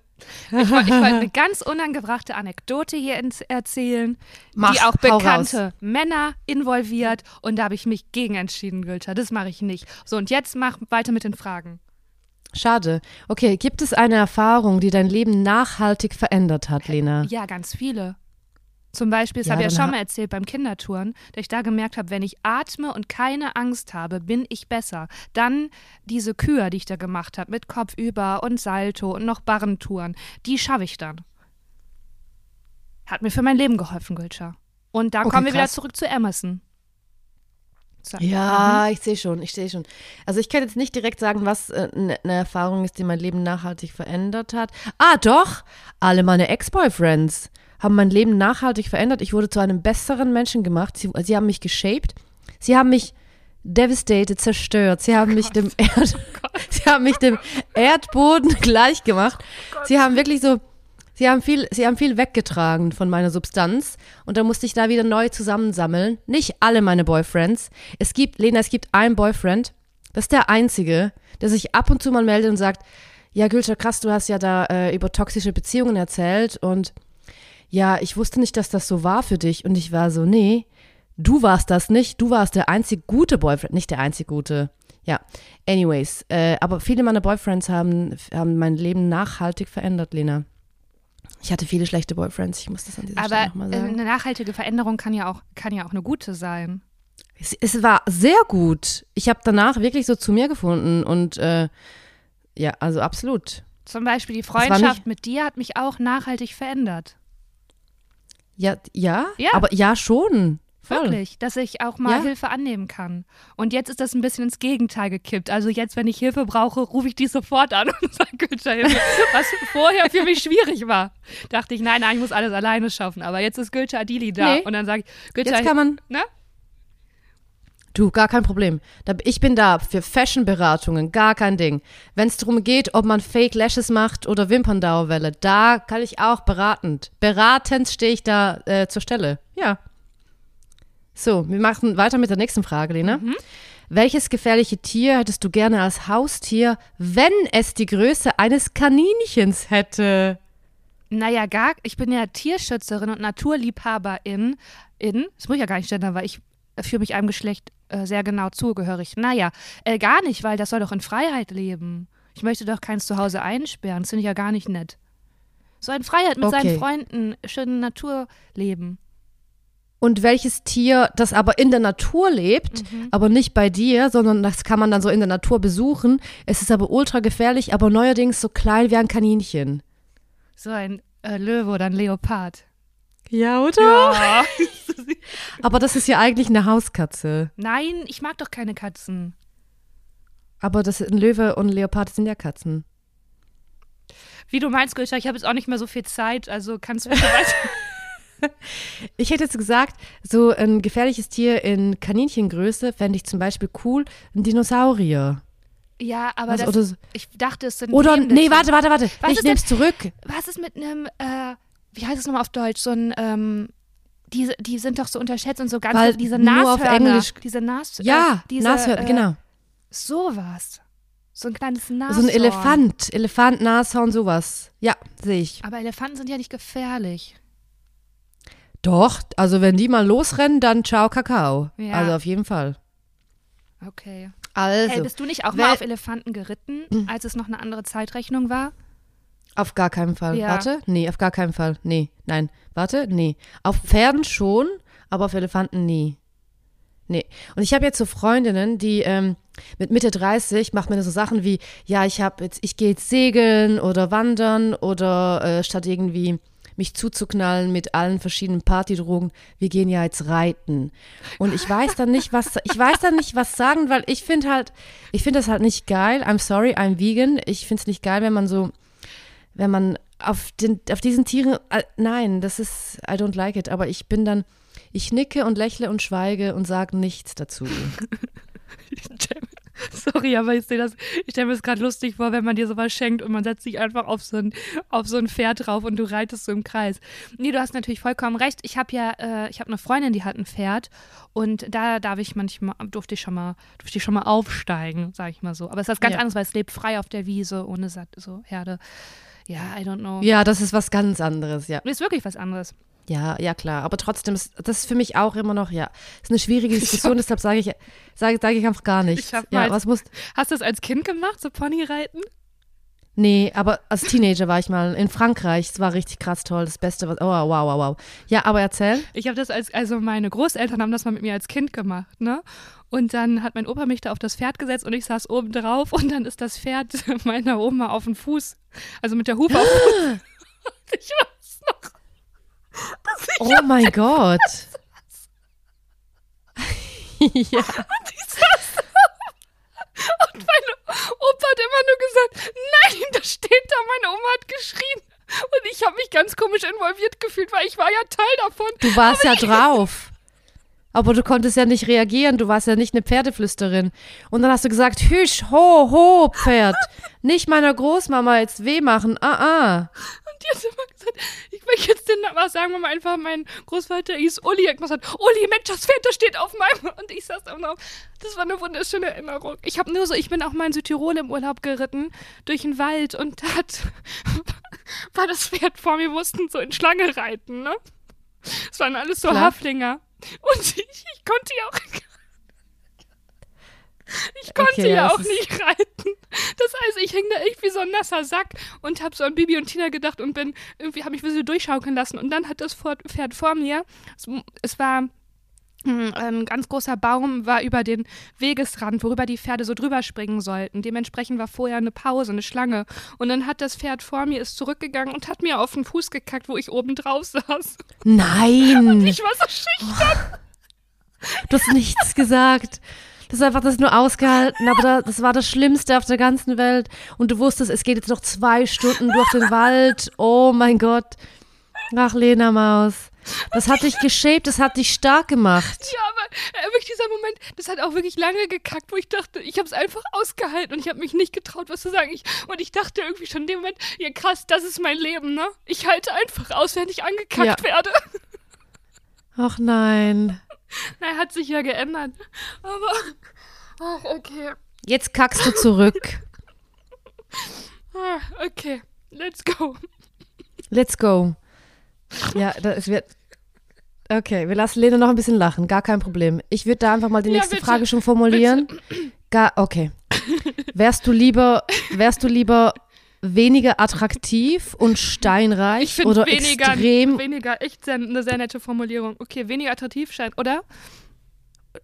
Ich wollte ich wollte eine ganz unangebrachte Anekdote hier erzählen, Mach, die auch bekannte Männer involviert. Und da habe ich mich gegen entschieden, Gülter. Das mache ich nicht. So, und jetzt mach weiter mit den Fragen. Schade. Okay, gibt es eine Erfahrung, die dein Leben nachhaltig verändert hat, Lena? Ja, ganz viele. Zum Beispiel, das Ja, habe ich ja schon mal erzählt beim Kindertouren, dass ich da gemerkt habe, wenn ich atme und keine Angst habe, bin ich besser. Dann diese Kür, die ich da gemacht habe, mit Kopfüber und Salto und noch Barrentouren, die schaffe ich dann. Hat mir für mein Leben geholfen, Gülscher. Und da Okay, kommen wir wieder krass. zurück zu Emerson. So. Ja, ich sehe schon, ich sehe schon. Also ich kann jetzt nicht direkt sagen, was eine ne Erfahrung ist, die mein Leben nachhaltig verändert hat. Ah, doch, alle meine Ex-Boyfriends haben mein Leben nachhaltig verändert. Ich wurde zu einem besseren Menschen gemacht. Sie, sie haben mich geshaped. Sie haben mich devastated, zerstört. Sie haben mich dem Erd, sie haben mich dem Erdboden gleich gemacht. Sie haben wirklich so, sie haben viel, sie haben viel weggetragen von meiner Substanz und da musste ich da wieder neu zusammensammeln. Nicht alle meine Boyfriends. Es gibt, Lena, es gibt einen Boyfriend, das ist der einzige, der sich ab und zu mal meldet und sagt, ja, Gülscher, krass, du hast ja da äh, über toxische Beziehungen erzählt und ja, ich wusste nicht, dass das so war für dich. Und ich war so, nee, du warst das nicht. Du warst der einzig gute Boyfriend, nicht der einzig gute. Ja, anyways. Äh, aber viele meiner Boyfriends haben, haben mein Leben nachhaltig verändert, Lena. Ich hatte viele schlechte Boyfriends, ich muss das an dieser Stelle Aber nochmal äh, sagen. eine nachhaltige Veränderung kann ja auch, kann ja auch eine gute sein. Es, es war sehr gut. Ich habe danach wirklich so zu mir gefunden und äh, ja, also absolut. Zum Beispiel die Freundschaft mit dir hat mich auch nachhaltig verändert. Ja, ja, Ja. aber ja schon. Voll. Wirklich, dass ich auch mal Ja. Hilfe annehmen kann. Und jetzt ist das ein bisschen ins Gegenteil gekippt. Also jetzt, wenn ich Hilfe brauche, rufe ich die sofort an und sage, Günther, Hilfe. Was vorher für mich schwierig war. Dachte ich, nein, nein, ich muss alles alleine schaffen. Aber jetzt ist Günther Adili da. Nee. Und dann sage ich, Günther, Jetzt kann man, ne? Du, gar kein Problem. Ich bin da für Fashion-Beratungen, gar kein Ding. Wenn es darum geht, ob man Fake Lashes macht oder Wimperndauerwelle, da kann ich auch beratend. Beratend stehe ich da äh, zur Stelle. Ja. So, wir machen weiter mit der nächsten Frage, Lena. Welches gefährliche Tier hättest du gerne als Haustier, wenn es die Größe eines Kaninchens hätte? Naja, gar, ich bin ja Tierschützerin und Naturliebhaberin. In, das muss ich ja gar nicht gendern, weil ich fühle mich einem Geschlecht äh, sehr genau zugehörig. Naja, äh, gar nicht, weil das soll doch in Freiheit leben. Ich möchte doch keins zu Hause einsperren. Das finde ich ja gar nicht nett. Soll in Freiheit mit Okay. seinen Freunden schön Natur leben. Und welches Tier, das aber in der Natur lebt, aber nicht bei dir, sondern das kann man dann so in der Natur besuchen. Es ist aber ultra gefährlich, aber neuerdings so klein wie ein Kaninchen. So ein äh, Löwe oder ein Leopard. Ja, oder? Ja. Aber das ist ja eigentlich eine Hauskatze. Nein, ich mag doch keine Katzen. Aber das ein Löwe und ein Leopard sind ja Katzen. Wie du meinst, Gülscha, ich habe jetzt auch nicht mehr so viel Zeit, also kannst du bitte weiter. Ich hätte jetzt gesagt, so ein gefährliches Tier in Kaninchengröße fände ich zum Beispiel cool, ein Dinosaurier. Ja, aber Was, das, oder ich dachte, es sind Oder, nee, warte, warte, warte. Was ich nehme es zurück. Was ist mit einem, äh, wie heißt es nochmal auf Deutsch, so ein, ähm, diese, die sind doch so unterschätzt und so ganz, Weil diese nur auf Nashörner. Englisch- Diese Nas, Ja, äh, diese, Nashörner, äh, genau. Sowas. So ein kleines Nashorn. So ein Elefant. Elefant, Nashorn, sowas. Ja, sehe ich. Aber Elefanten sind ja nicht gefährlich. Doch, also wenn die mal losrennen, dann ciao Kakao. Ja. Also auf jeden Fall. Okay. Also, Hey, bist du nicht auch mal auf Elefanten geritten, als es noch eine andere Zeitrechnung war? auf gar keinen Fall. Ja. Warte, nee, auf gar keinen Fall. Nee, nein. Warte, nee. Auf Pferden schon, aber auf Elefanten nie. Nee. Und ich habe jetzt so Freundinnen, die ähm, mit Mitte 30 machen mir so Sachen wie, ja, ich habe jetzt, ich gehe jetzt segeln oder wandern oder äh, statt irgendwie mich zuzuknallen mit allen verschiedenen Partydrogen, wir gehen ja jetzt reiten. Und ich weiß dann nicht, was, ich weiß dann nicht, was sagen, weil ich finde halt, ich finde das halt nicht geil. I'm sorry, I'm vegan. Ich finde es nicht geil, wenn man so, wenn man auf, den, auf diesen Tieren, äh, nein, das ist, I don't like it, aber ich bin dann, ich nicke und lächle und schweige und sage nichts dazu. Sorry, aber ich sehe das, ich stelle mir das gerade lustig vor, wenn man dir sowas schenkt und man setzt sich einfach auf so ein, auf so ein Pferd drauf und du reitest so im Kreis. Nee, du hast natürlich vollkommen recht. Ich habe ja, äh, ich habe eine Freundin, die hat ein Pferd und da darf ich manchmal, durfte ich schon mal, durfte ich schon mal aufsteigen, sage ich mal so. Aber es ist was ganz Ja. anderes, weil es lebt frei auf der Wiese, ohne so Herde. Ja, I don't know. Ja, das ist was ganz anderes, ja. Ist wirklich was anderes. Ja, ja, klar. Aber trotzdem, ist, das ist für mich auch immer noch, ja, ist eine schwierige Diskussion, deshalb sage ich, sage sage ich einfach gar nichts. Ich hab Ja, mal- was muss, Hast du das als Kind gemacht, so Ponyreiten? Nee, aber als Teenager war ich mal in Frankreich, es war richtig krass toll, das Beste, was, oh, wow, wow, wow. Ja, aber erzähl. Ich habe das als, also meine Großeltern haben das mal mit mir als Kind gemacht, ne? Und dann hat mein Opa mich da auf das Pferd gesetzt und ich saß oben drauf und dann ist das Pferd meiner Oma auf den Fuß, also mit der Hufe auf den Fuß. Ich weiß noch. Ich Oh mein Gott. ja. die saß da. Und mein Opa hat immer nur gesagt, nein, da steht da, meine Oma hat geschrien. Und ich habe mich ganz komisch involviert gefühlt, weil ich war ja Teil davon. Du warst ja drauf. Aber du konntest ja nicht reagieren, du warst ja nicht eine Pferdeflüsterin. Und dann hast du gesagt, hüsch, ho, ho, Pferd. Nicht meiner Großmama jetzt weh machen, ah, ah. Die hat immer gesagt, ich will jetzt den Namen, sagen wir mal einfach, mein Großvater hieß Uli, hat gesagt, Uli, Mensch, das das steht auf meinem, und ich saß da drauf. Das war eine wunderschöne Erinnerung. Ich habe nur so, ich bin auch mal in Südtirol im Urlaub geritten, durch den Wald, und da hat, war das Pferd vor mir, mussten so in Schlange reiten, ne? Es waren alles so Klar. Haflinger. Und ich, ich konnte ja auch, ich konnte Okay, ja das auch nicht reiten. Das heißt, ich hing da echt wie so ein nasser Sack und habe so an Bibi und Tina gedacht und bin irgendwie habe mich ein bisschen durchschaukeln lassen und dann hat das Pferd vor mir, es, es war hm, ein ganz großer Baum war über den Wegesrand, worüber die Pferde so drüber springen sollten. Dementsprechend war vorher eine Pause, eine Schlange. Und dann hat das Pferd vor mir ist zurückgegangen und hat mir auf den Fuß gekackt, wo ich oben drauf saß. Nein, Ich war so schüchtern. du hast nichts gesagt. Das ist einfach das nur ausgehalten, aber da, das war das Schlimmste auf der ganzen Welt. Und du wusstest, es geht jetzt noch zwei Stunden durch den Wald. Oh mein Gott. Ach, Lena Maus. Das hat dich geschäbt, das hat dich stark gemacht. Ja, aber äh, wirklich dieser Moment, das hat auch wirklich lange gekackt, wo ich dachte, ich habe es einfach ausgehalten und ich habe mich nicht getraut, was zu sagen. Ich, und ich dachte irgendwie schon in dem Moment, ja krass, das ist mein Leben, ne? Ich halte einfach aus, wenn ich angekackt Ja. werde. Ach nein. Na, hat sich ja geändert. Aber, ach, okay. Jetzt kackst du zurück. Ah, okay, let's go. Let's go. Ja, das wird. Okay, wir lassen Lena noch ein bisschen lachen, gar kein Problem. Ich würde da einfach mal die Ja, nächste bitte. Frage schon formulieren. Gar, okay. Wärst du lieber, wärst du lieber weniger attraktiv und steinreich Ich oder weniger, extrem weniger echt sehr, eine sehr nette Formulierung. Okay, weniger attraktiv scheint, oder?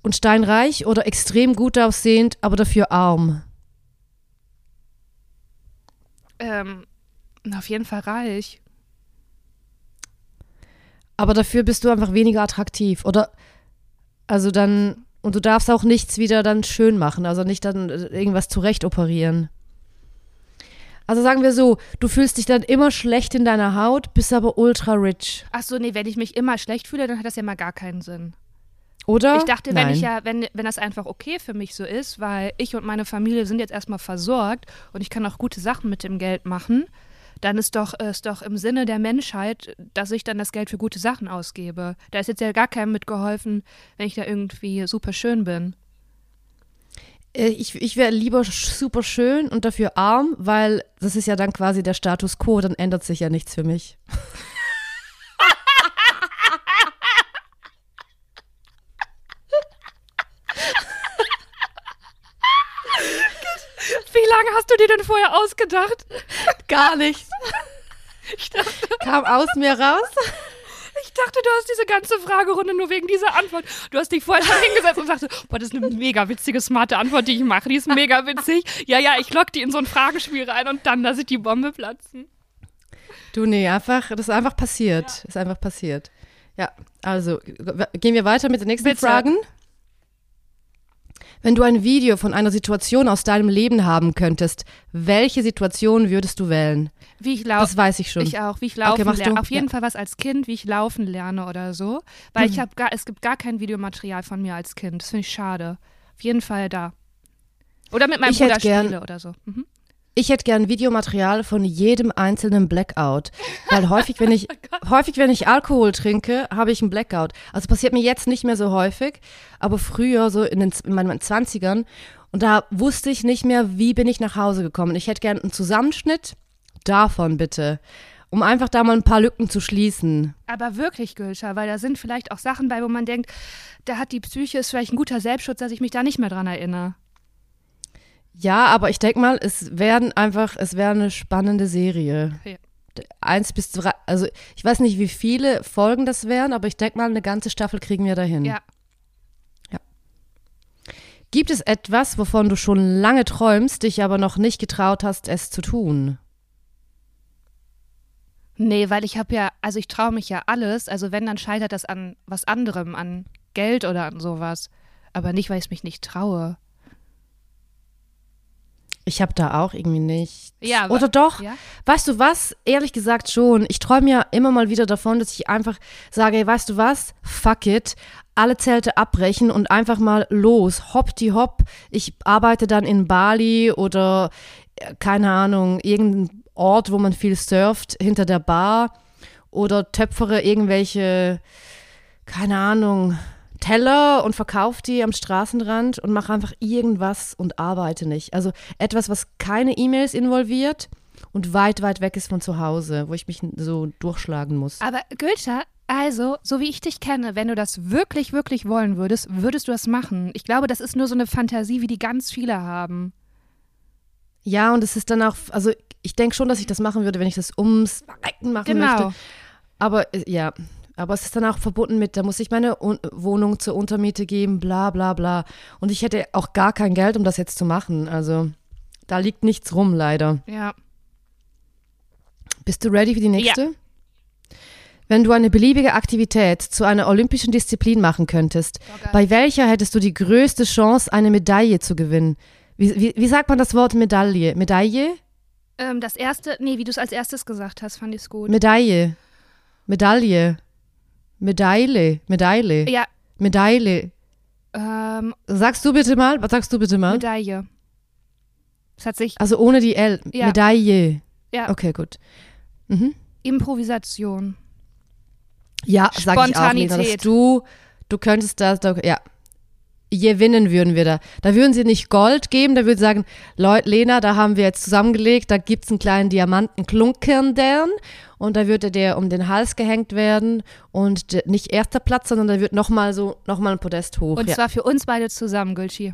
und steinreich oder extrem gut aussehend, aber dafür arm? Ähm, auf jeden Fall reich. Aber dafür bist du einfach weniger attraktiv oder also dann Und du darfst auch nichts wieder dann schön machen, also nicht dann äh, irgendwas zurecht operieren. Also sagen wir so, du fühlst dich dann immer schlecht in deiner Haut, bist aber ultra rich. Ach so, nee, wenn ich mich immer schlecht fühle, dann hat das ja mal gar keinen Sinn. Oder? Ich dachte, wenn ich ja, wenn, wenn das einfach okay für mich so ist, weil ich und meine Familie sind jetzt erstmal versorgt und ich kann auch gute Sachen mit dem Geld machen, dann ist doch, ist doch im Sinne der Menschheit, dass ich dann das Geld für gute Sachen ausgebe. Da ist jetzt ja gar keinem mitgeholfen, wenn ich da irgendwie super schön bin. Äh, Ich, ich wäre lieber super schön und dafür arm, weil das ist ja dann quasi der Status quo, dann ändert sich ja nichts für mich. Wie lange hast du dir denn vorher ausgedacht? Gar nichts. Ich dachte, Kam aus mir raus. Ich dachte, du hast diese ganze Fragerunde nur wegen dieser Antwort. Du hast dich vorher hingesetzt und sagst, boah, das ist eine mega witzige, smarte Antwort, die ich mache. Die ist mega witzig. Ja, ja, ich lock die in so ein Fragespiel rein und dann lasse ich die Bombe platzen. Du, nee, einfach, das ist einfach passiert. Ist einfach passiert. Ja, also gehen wir weiter mit den nächsten Bitte. Fragen. Wenn du ein Video von einer Situation aus deinem Leben haben könntest, welche Situation würdest du wählen? Wie ich laufe. Das weiß ich schon. Ich auch, wie ich laufen Okay, lerne. Auf jeden Ja. Fall was als Kind, wie ich laufen lerne oder so. Weil Mhm. ich habe gar, es gibt gar kein Videomaterial von mir als Kind. Das finde ich schade. Auf jeden Fall da. Oder mit meinem Ich Bruder gern- spiele oder so. Mhm. Ich hätte gern Videomaterial von jedem einzelnen Blackout. Weil häufig, wenn ich, häufig, wenn ich Alkohol trinke, habe ich einen Blackout. Also passiert mir jetzt nicht mehr so häufig, aber früher, so in, den, in meinen Zwanzigern, und da wusste ich nicht mehr, wie bin ich nach Hause gekommen. Ich hätte gern einen Zusammenschnitt davon, bitte. Um einfach da mal ein paar Lücken zu schließen. Aber wirklich, Gülscher, weil da sind vielleicht auch Sachen bei, wo man denkt, da hat die Psyche, ist vielleicht ein guter Selbstschutz, dass ich mich da nicht mehr dran erinnere. Ja, aber ich denke mal, es werden einfach, es wäre eine spannende Serie. Ja. Eins bis drei, also ich weiß nicht, wie viele Folgen das wären, aber ich denke mal, eine ganze Staffel kriegen wir dahin. Ja. Gibt es etwas, wovon du schon lange träumst, dich aber noch nicht getraut hast, es zu tun? Nee, weil ich habe ja, also ich traue mich ja alles. Also wenn, dann scheitert das an was anderem, an Geld oder an sowas. Aber nicht, weil ich es mich nicht traue. Ich habe da auch irgendwie nicht. Ja, Oder doch? Ja? Weißt du was? Ehrlich gesagt schon. Ich träume ja immer mal wieder davon, dass ich einfach sage, hey, weißt du was? Fuck it. Alle Zelte abbrechen und einfach mal los. Hopp die hopp. Ich arbeite dann in Bali oder äh, keine Ahnung, irgendein Ort, wo man viel surft, hinter der Bar oder töpfere irgendwelche, keine Ahnung, Teller und verkaufe die am Straßenrand und mache einfach irgendwas und arbeite nicht. Also etwas, was keine E-Mails involviert und weit, weit weg ist von zu Hause, wo ich mich so durchschlagen muss. Aber Gülscha, also, so wie ich dich kenne, wenn du das wirklich, wirklich wollen würdest, würdest du das machen. Ich glaube, das ist nur so eine Fantasie, wie die ganz viele haben. Ja, und es ist dann auch, also ich denke schon, dass ich das machen würde, wenn ich das ums Verrecken machen Genau. möchte. Aber äh, ja, aber es ist dann auch verbunden mit, da muss ich meine Un Wohnung zur Untermiete geben, bla bla bla. Und ich hätte auch gar kein Geld, um das jetzt zu machen. Also da liegt nichts rum, leider. Ja. Bist du ready für die nächste? Wenn du eine beliebige Aktivität zu einer olympischen Disziplin machen könntest, geil. bei welcher hättest du die größte Chance, eine Medaille zu gewinnen? Wie, wie, wie sagt man das Wort Medaille? Medaille? Ähm, das erste, nee, wie du es als erstes gesagt hast, fand ich es gut. Medaille. Medaille. Medaille. Medaille. ja, Medaille. ähm, Sagst du bitte mal? Was sagst du bitte mal? Medaille. Es hat sich, Also ohne die L. Ja. Medaille. ja, Okay, gut. Mhm. Improvisation. Ja, sag ich auch, Lena, dass Spontanität. du, du könntest das, da, ja. Gewinnen würden wir da. Da würden sie nicht Gold geben, da würden sie sagen, Leute, Lena, da haben wir jetzt zusammengelegt, da gibt's einen kleinen Diamantenklunkern deren und da würde der um den Hals gehängt werden und nicht erster Platz, sondern da wird nochmal so, nochmal ein Podest hoch. Und ja. zwar für uns beide zusammen, Gülschi.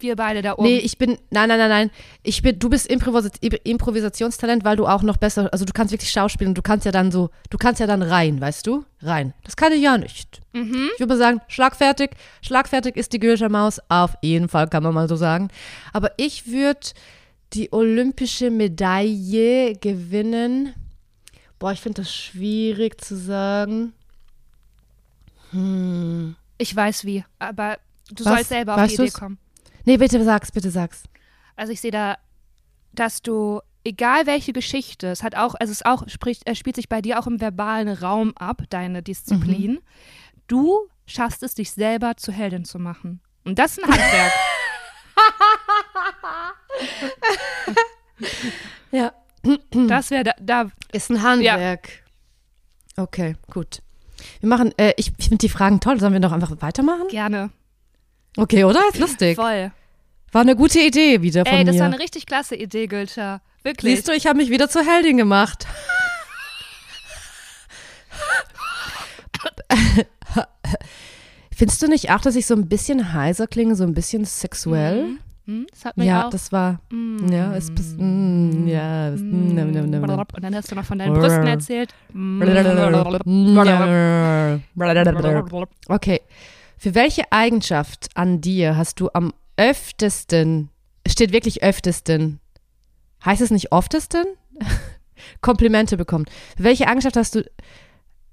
Wir beide da oben. Nee, ich bin, nein, nein, nein, nein. Ich bin, du bist Improvis Improvisationstalent, weil du auch noch besser, also du kannst wirklich schauspielen, du kannst ja dann so, du kannst ja dann rein, weißt du? Rein. Das kann ich ja nicht. Mhm. Ich würde mal sagen, schlagfertig. Schlagfertig ist die Gülscher Maus, auf jeden Fall, kann man mal so sagen. Aber ich würde die olympische Medaille gewinnen. Boah, ich finde das schwierig zu sagen. Ich weiß wie, aber Du Was? sollst selber auf die Idee du's? kommen. Nee, bitte sag's, bitte sag's. Also ich sehe da, dass du, egal welche Geschichte, es hat auch, also es auch spricht, äh, spielt sich bei dir auch im verbalen Raum ab, deine Disziplin. Mhm. Du schaffst es, dich selber zu Heldin zu machen. Und das ist ein Handwerk. Ja. das wäre da, da, Ist ein Handwerk. Okay, gut. Wir machen, äh, ich, ich finde die Fragen toll. Sollen wir noch einfach weitermachen? gerne. Okay, oder? Ist lustig. Voll. War eine gute Idee wieder von Ey, das mir. war eine richtig klasse Idee, Gülter. Wirklich. Siehst du, ich habe mich wieder zur Heldin gemacht. Findest du nicht auch, dass ich so ein bisschen heiser klinge, so ein bisschen sexuell? Hm, das hat mir Ja, auch. das war. Mm. Ja, es bist- mm, ja, es- mm, mm, mm, mm. Und dann hast du noch von deinen Brüsten erzählt. Okay. Für welche Eigenschaft an dir hast du am öftesten, steht wirklich öftesten, heißt es nicht oftesten? Komplimente bekommen. Für welche Eigenschaft hast du,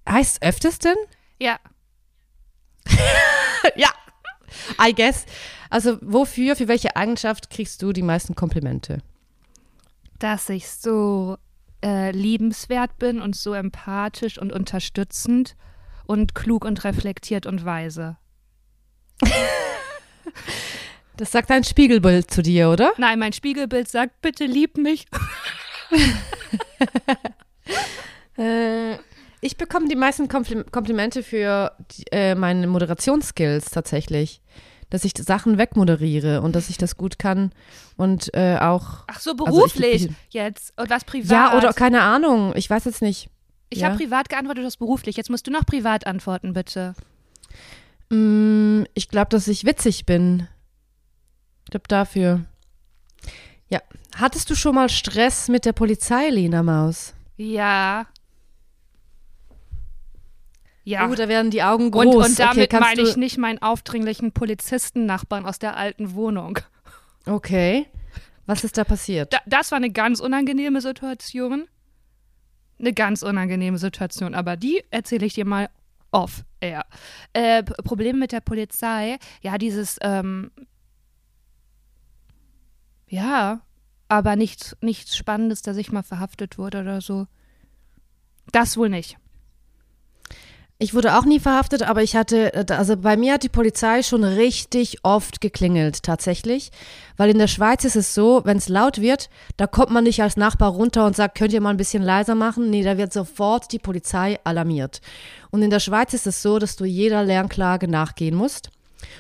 heißt es öftesten? Ja, ja, I guess. Also wofür, für welche Eigenschaft kriegst du die meisten Komplimente? dass ich so äh, liebenswert bin und so empathisch und unterstützend und klug und reflektiert und weise. Das sagt ein Spiegelbild zu dir, oder? Nein, mein Spiegelbild sagt, bitte lieb mich. Äh, ich bekomme die meisten Kompli Komplimente für die, äh, meine Moderationsskills tatsächlich. Dass ich Sachen wegmoderiere und dass ich das gut kann und äh, auch. Ach so, Also ich- beruflich ich- jetzt. Und was privat? Ja, oder keine Ahnung, ich weiß jetzt nicht. Ich ja. habe privat geantwortet, du hast beruflich. Jetzt musst du noch privat antworten, bitte. Mm, ich glaube, dass ich witzig bin. Ich glaube dafür. Ja. Hattest du schon mal Stress mit der Polizei, Lena Maus? Ja. Ja. Oh, da werden die Augen groß. und, und okay, damit kannst meine ich nicht meinen aufdringlichen Polizistennachbarn aus der alten Wohnung. Okay. Was ist da passiert? Da, das war eine ganz unangenehme Situation. Eine ganz unangenehme Situation, aber die erzähle ich dir mal off air. Äh, P- Problem mit der Polizei, ja, dieses, ähm, ja, aber nichts, nichts Spannendes, dass ich mal verhaftet wurde oder so. Das wohl nicht. Ich wurde auch nie verhaftet, aber ich hatte, äh, also bei mir hat die Polizei schon richtig oft geklingelt, tatsächlich. Weil in der Schweiz ist es so, wenn es laut wird, da kommt man nicht als Nachbar runter und sagt, könnt ihr mal ein bisschen leiser machen? Nee, da wird sofort die Polizei alarmiert. Und in der Schweiz ist es so, dass du jeder Lärmklage nachgehen musst.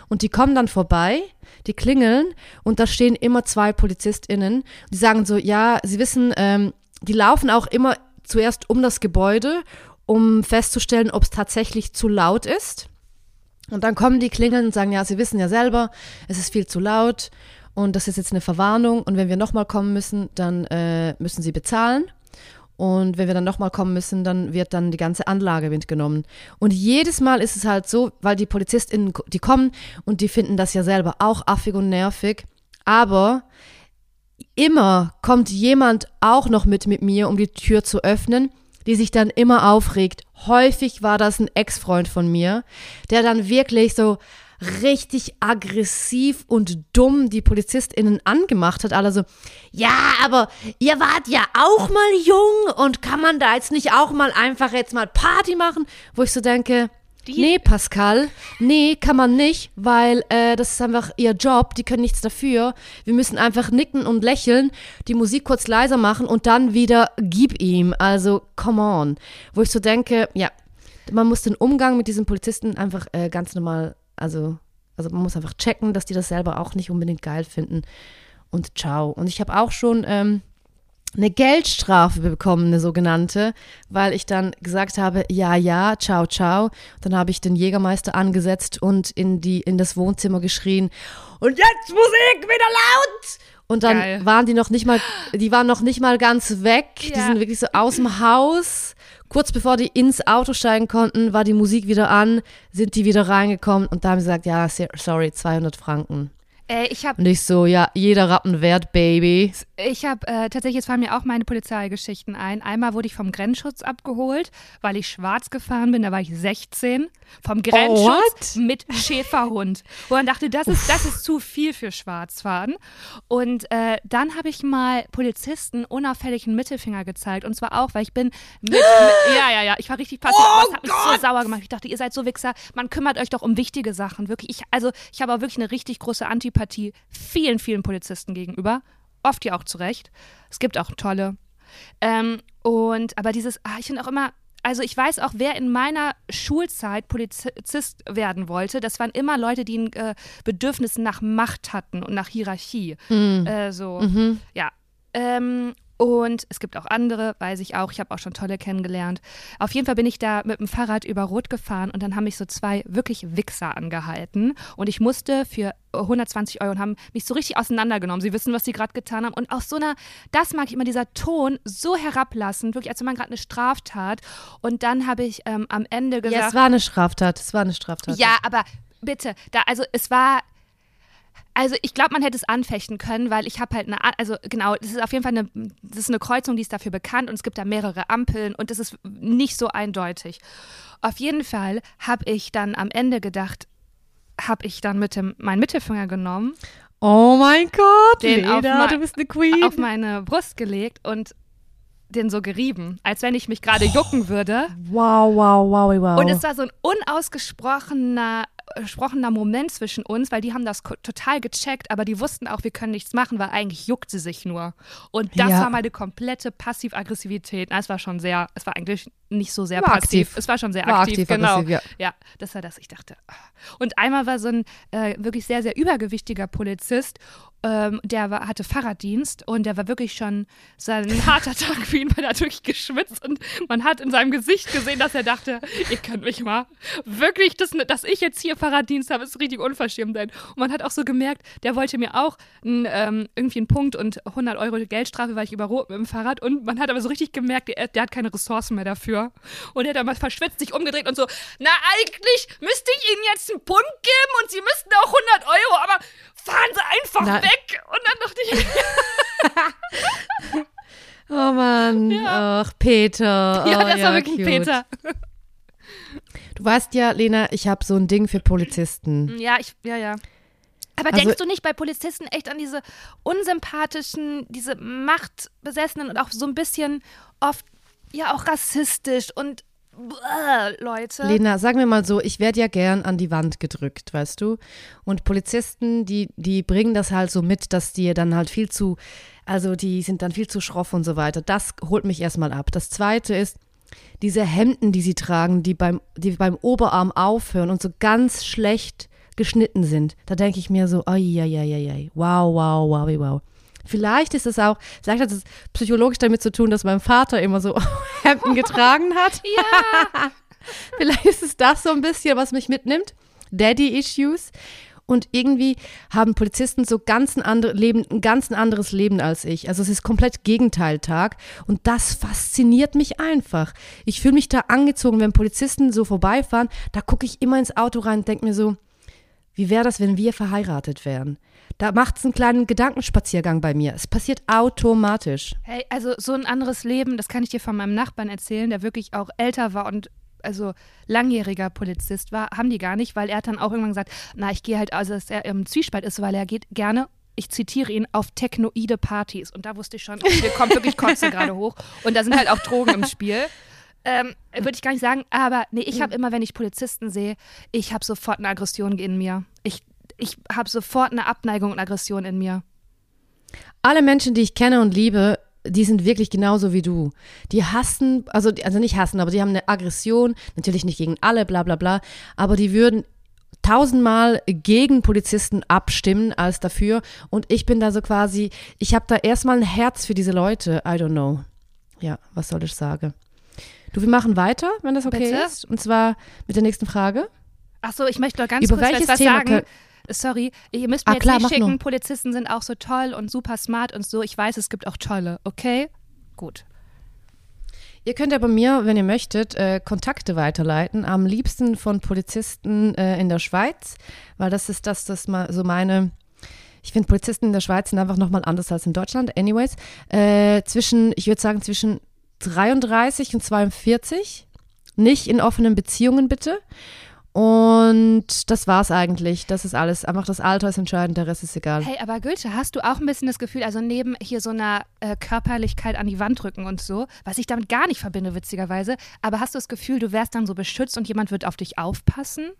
Und die kommen dann vorbei, die klingeln und da stehen immer zwei PolizistInnen. Die sagen so, ja, sie wissen, ähm, die laufen auch immer zuerst um das Gebäude, um festzustellen, ob es tatsächlich zu laut ist. Und dann kommen die klingeln und sagen, ja, sie wissen ja selber, es ist viel zu laut und das ist jetzt eine Verwarnung und wenn wir nochmal kommen müssen, dann äh, müssen sie bezahlen. Und wenn wir dann nochmal kommen müssen, dann wird dann die ganze Anlage mitgenommen. Und jedes Mal ist es halt so, weil die PolizistInnen, die kommen und die finden das ja selber auch affig und nervig. Aber immer kommt jemand auch noch mit mit mir, um die Tür zu öffnen, die sich dann immer aufregt. Häufig war das ein Ex-Freund von mir, der dann wirklich so richtig aggressiv und dumm die PolizistInnen angemacht hat. Alle so, ja, aber ihr wart ja auch mal jung und kann man da jetzt nicht auch mal einfach jetzt mal Party machen? Wo ich so denke, Die- nee, Pascal, nee, kann man nicht, weil äh, das ist einfach ihr Job, die können nichts dafür. Wir müssen einfach nicken und lächeln, die Musik kurz leiser machen und dann wieder gib ihm. Also, come on. Wo ich so denke, ja, man muss den Umgang mit diesen Polizisten einfach äh, ganz normal, also, also man muss einfach checken, dass die das selber auch nicht unbedingt geil finden. Und ciao. Und ich habe auch schon ähm, eine Geldstrafe bekommen, eine sogenannte, weil ich dann gesagt habe, ja, ja, ciao, ciao. Dann habe ich den Jägermeister angesetzt und in, die, in das Wohnzimmer geschrien, und jetzt Musik wieder laut! Und dann Geil. waren die noch nicht mal, die waren noch nicht mal ganz weg. Die Ja. sind wirklich so aus dem Haus. Kurz bevor die ins Auto steigen konnten, war die Musik wieder an, sind die wieder reingekommen und da haben sie gesagt, ja, sorry, 200 Franken. Äh, ich habe Und ich so, ja, jeder Rappen wert, Baby. Ich habe äh, tatsächlich, jetzt fallen mir auch meine Polizeigeschichten ein. Einmal wurde ich vom Grenzschutz abgeholt, weil ich schwarz gefahren bin. Da war ich 16. Vom Grenzschutz Oh, mit Schäferhund. Wo man dachte, das ist, das ist zu viel für Schwarzfahren. Und äh, dann habe ich mal Polizisten unauffällig einen Mittelfinger gezeigt. Und zwar auch, weil ich bin mit, mit ja, ja, ja, ich war richtig passiv. Oh Oh das hat mich so sauer gemacht. Ich dachte, ihr seid so Wichser. Man kümmert euch doch um wichtige Sachen. Wirklich, ich, also ich habe auch wirklich eine richtig große Antipathie vielen, vielen Polizisten gegenüber oft ja auch zurecht. Es gibt auch tolle. Ähm, und aber dieses, ah, ich finde auch immer, also ich weiß auch, wer in meiner Schulzeit Polizist werden wollte. Das waren immer Leute, die ein äh, Bedürfnis nach Macht hatten und nach Hierarchie. Mhm. Äh, so, ja. Ähm, und es gibt auch andere, weiß ich auch. Ich habe auch schon tolle kennengelernt. Auf jeden Fall bin ich da mit dem Fahrrad über Rot gefahren und dann haben mich so zwei wirklich Wichser angehalten. Und ich musste für 120 Euro und haben mich so richtig auseinandergenommen. Sie wissen, was sie gerade getan haben. Und aus so einer, das mag ich immer, dieser Ton so herablassend, wirklich, als wenn man gerade eine Straftat. Und dann habe ich ähm, am Ende gesagt. Ja, es war eine Straftat. Es war eine Straftat. Ja, aber bitte, da, also es war. Also ich glaube, man hätte es anfechten können, weil ich habe halt eine, also genau, das ist auf jeden Fall eine, das ist eine Kreuzung, die ist dafür bekannt und es gibt da mehrere Ampeln und das ist nicht so eindeutig. Auf jeden Fall habe ich dann am Ende gedacht, habe ich dann mit dem, meinen Mittelfinger genommen, Oh mein Gott, Den auf Lena, mein- du bist eine Queen. auf meine Brust gelegt und den so gerieben, als wenn ich mich gerade jucken würde. wow, wow, wow, wow. Und es war so ein unausgesprochener gesprochener Moment zwischen uns, weil die haben das total gecheckt, aber die wussten auch, wir können nichts machen, weil eigentlich juckt sie sich nur. Und das Ja. war meine komplette Passiv-Aggressivität. Es war schon sehr, es war eigentlich nicht so sehr War passiv. aktiv. Es war schon sehr War aktiv, aktiv, genau. ja. ja, das war das. Ich dachte. ah. Und einmal war so ein äh, wirklich sehr, sehr übergewichtiger Polizist, ähm, der war, hatte Fahrraddienst und der war wirklich schon so ein harter Tag für ihn, weil er hat wirklich geschwitzt und man hat in seinem Gesicht gesehen, dass er dachte, ihr könnt mich mal. Wirklich, das, dass ich jetzt hier Fahrraddienst habe, ist richtig unverschämt. Und man hat auch so gemerkt, der wollte mir auch n, ähm, irgendwie einen Punkt und 100 Euro Geldstrafe, weil ich überrot mit dem Fahrrad. Und man hat aber so richtig gemerkt, der, der hat keine Ressourcen mehr dafür. Und er hat dann mal verschwitzt sich umgedreht und so, na eigentlich müsste ich Ihnen jetzt einen Punkt geben und Sie müssten auch 100 Euro, aber fahren Sie einfach Na- weg. Und dann dachte ich, oh Mann, Ja. ach, Peter. ja, oh, das war wirklich cute. Peter. Du weißt ja, Lena, ich habe so ein Ding für Polizisten. Ja, ich, ja, ja. Aber Also- denkst du nicht bei Polizisten echt an diese unsympathischen, diese machtbesessenen und auch so ein bisschen oft ja auch rassistisch und Leute? Lena, sagen wir mal so, ich werde ja gern an die Wand gedrückt, weißt du? Und Polizisten, die, die bringen das halt so mit, dass die dann halt viel zu, also die sind dann viel zu schroff und so weiter. Das holt mich erstmal ab. Das zweite ist, diese Hemden, die sie tragen, die beim, die beim Oberarm aufhören und so ganz schlecht geschnitten sind. Da denke ich mir so, ai, ai, ai, ai, wow, wow, wow, wow. Vielleicht ist es auch, vielleicht hat es psychologisch damit zu tun, dass mein Vater immer so Hemden getragen hat. ja, Vielleicht ist es das so ein bisschen, was mich mitnimmt. Daddy-Issues. Und irgendwie haben Polizisten so ganz ein, andere Leben, ein ganz ein anderes Leben als ich. Also es ist komplett Gegenteiltag. Und das fasziniert mich einfach. Ich fühle mich da angezogen, wenn Polizisten so vorbeifahren. Da gucke ich immer ins Auto rein und denke mir so, wie wäre das, wenn wir verheiratet wären? Da macht es einen kleinen Gedankenspaziergang bei mir. Es passiert automatisch. hey, also so ein anderes Leben, das kann ich dir von meinem Nachbarn erzählen, der wirklich auch älter war und also langjähriger Polizist war, haben die gar nicht, weil er hat dann auch irgendwann gesagt, na, ich gehe halt, also dass er im Zwiespalt ist, weil er geht gerne ich zitiere ihn, auf technoide Partys. Und da wusste ich schon, hier kommt wirklich Kotze gerade hoch. Und da sind halt auch Drogen im Spiel. Ähm, Würde ich gar nicht sagen, aber nee, ich habe immer, wenn ich Polizisten sehe, ich habe sofort eine Aggression in mir. Ich, ich habe sofort eine Abneigung und Aggression in mir. alle Menschen, die ich kenne und liebe, die sind wirklich genauso wie du. Die hassen, also, also nicht hassen, aber die haben eine Aggression, natürlich nicht gegen alle, bla bla bla, aber die würden tausendmal gegen Polizisten abstimmen als dafür. Und ich bin da so quasi, ich habe da erstmal ein Herz für diese Leute. I don't know. Ja, was soll ich sagen? Du, wir machen weiter, wenn das okay Bitte? ist. Und zwar mit der nächsten Frage. Ach so, ich möchte noch ganz Über kurz welches was Thema sagen. Sorry, ihr müsst mir Ah, jetzt klar, nicht schicken, nur. Polizisten sind auch so toll und super smart und so. Ich weiß, es gibt auch tolle, okay? Gut. Ihr könnt ja bei mir, wenn ihr möchtet, äh, Kontakte weiterleiten. Am liebsten von Polizisten äh, in der Schweiz, weil das ist das, das mal so meine, Ich finde Polizisten in der Schweiz sind einfach nochmal anders als in Deutschland. Anyways, äh, zwischen, ich würde sagen, zwischen 33 und 42. Nicht in offenen Beziehungen bitte. Und das war's eigentlich. Das ist alles. Einfach das Alter ist entscheidend, der Rest ist egal. Hey, aber Gülce, hast du auch ein bisschen das Gefühl, also neben hier so einer äh, Körperlichkeit an die Wand drücken und so, was ich damit gar nicht verbinde, witzigerweise, aber hast du das Gefühl, du wärst dann so beschützt und jemand wird auf dich aufpassen?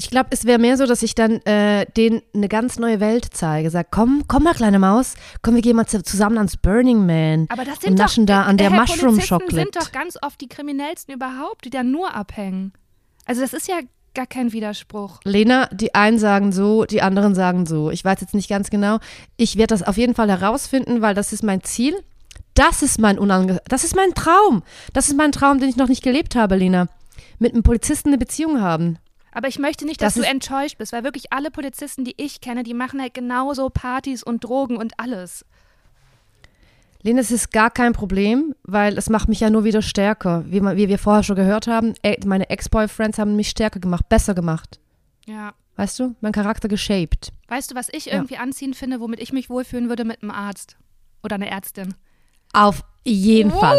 Ich glaube, es wäre mehr so, dass ich dann äh, denen eine ganz neue Welt zeige. Sag, komm, komm mal, kleine Maus, komm, wir gehen mal zusammen ans Burning Man. Aber das sind und naschen doch, da an der Mushroom Chocolate. sind doch ganz oft die kriminellsten überhaupt, die da nur abhängen. Also das ist ja gar kein Widerspruch. Lena, die einen sagen so, die anderen sagen so. Ich weiß jetzt nicht ganz genau. Ich werde das auf jeden Fall herausfinden, weil das ist mein Ziel. Das ist mein unange das ist mein Traum. Das ist mein Traum, den ich noch nicht gelebt habe, Lena. Mit einem Polizisten eine Beziehung haben. Aber ich möchte nicht, dass Das du enttäuscht bist, weil wirklich alle Polizisten, die ich kenne, die machen halt genauso Partys und Drogen und alles. Lena, es ist gar kein Problem, weil es macht mich ja nur wieder stärker. Wie, wie wir vorher schon gehört haben, äh, meine Ex-Boyfriends haben mich stärker gemacht, besser gemacht. Ja. Weißt du? Mein Charakter geshaped. Weißt du, was ich Ja. irgendwie anziehen finde, womit ich mich wohlfühlen würde mit einem Arzt oder einer Ärztin? Auf jeden Fall.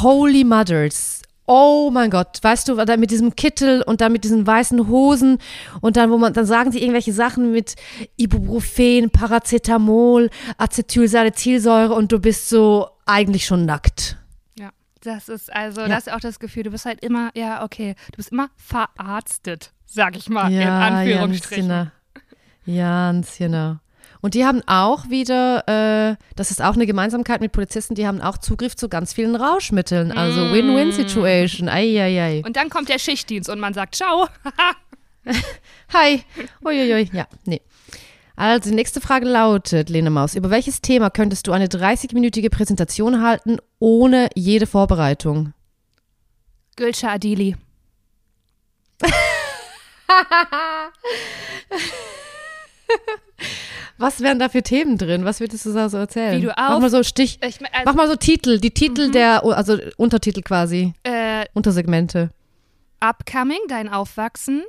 Holy Mothers. Oh mein Gott, weißt du, dann mit diesem Kittel und dann mit diesen weißen Hosen und dann, wo man, dann sagen sie irgendwelche Sachen mit Ibuprofen, Paracetamol, Acetylsalicylsäure und du bist so eigentlich schon nackt. Ja. Das ist also, Ja. das ist auch das Gefühl, du bist halt immer, ja, okay, du bist immer verarztet, sag ich mal, in ganz Anführungsstrichen. genau. Ganz genau. Und die haben auch wieder, äh, das ist auch eine Gemeinsamkeit mit Polizisten, die haben auch Zugriff zu ganz vielen Rauschmitteln. Also Mm. Win-Win-Situation. Eieiei. Und dann kommt der Schichtdienst und man sagt, ciao. Hi. Uiuiui. Ja, nee. Also die nächste Frage lautet, Lene Maus, über welches Thema könntest du eine 30-minütige Präsentation halten, ohne jede Vorbereitung? Gülscha Adili. Was wären da für Themen drin? Was würdest du da so erzählen? Wie du Mach auf- mal so Stich, Ich, mein, also, mach mal so Titel, die Titel der, also Untertitel quasi, äh, Untersegmente. Upcoming, dein Aufwachsen,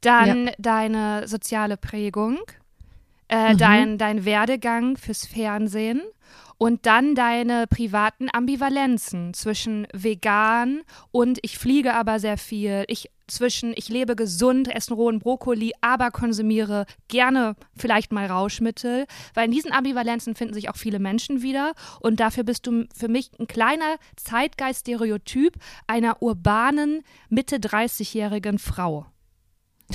dann deine soziale Prägung, äh, Mhm. dein, dein Werdegang fürs Fernsehen und dann deine privaten Ambivalenzen zwischen vegan und ich fliege aber sehr viel, ich zwischen ich lebe gesund, esse rohen Brokkoli, aber konsumiere gerne vielleicht mal Rauschmittel, weil in diesen Ambivalenzen finden sich auch viele Menschen wieder und dafür bist du für mich ein kleiner Zeitgeist-Stereotyp einer urbanen Mitte 30-jährigen Frau.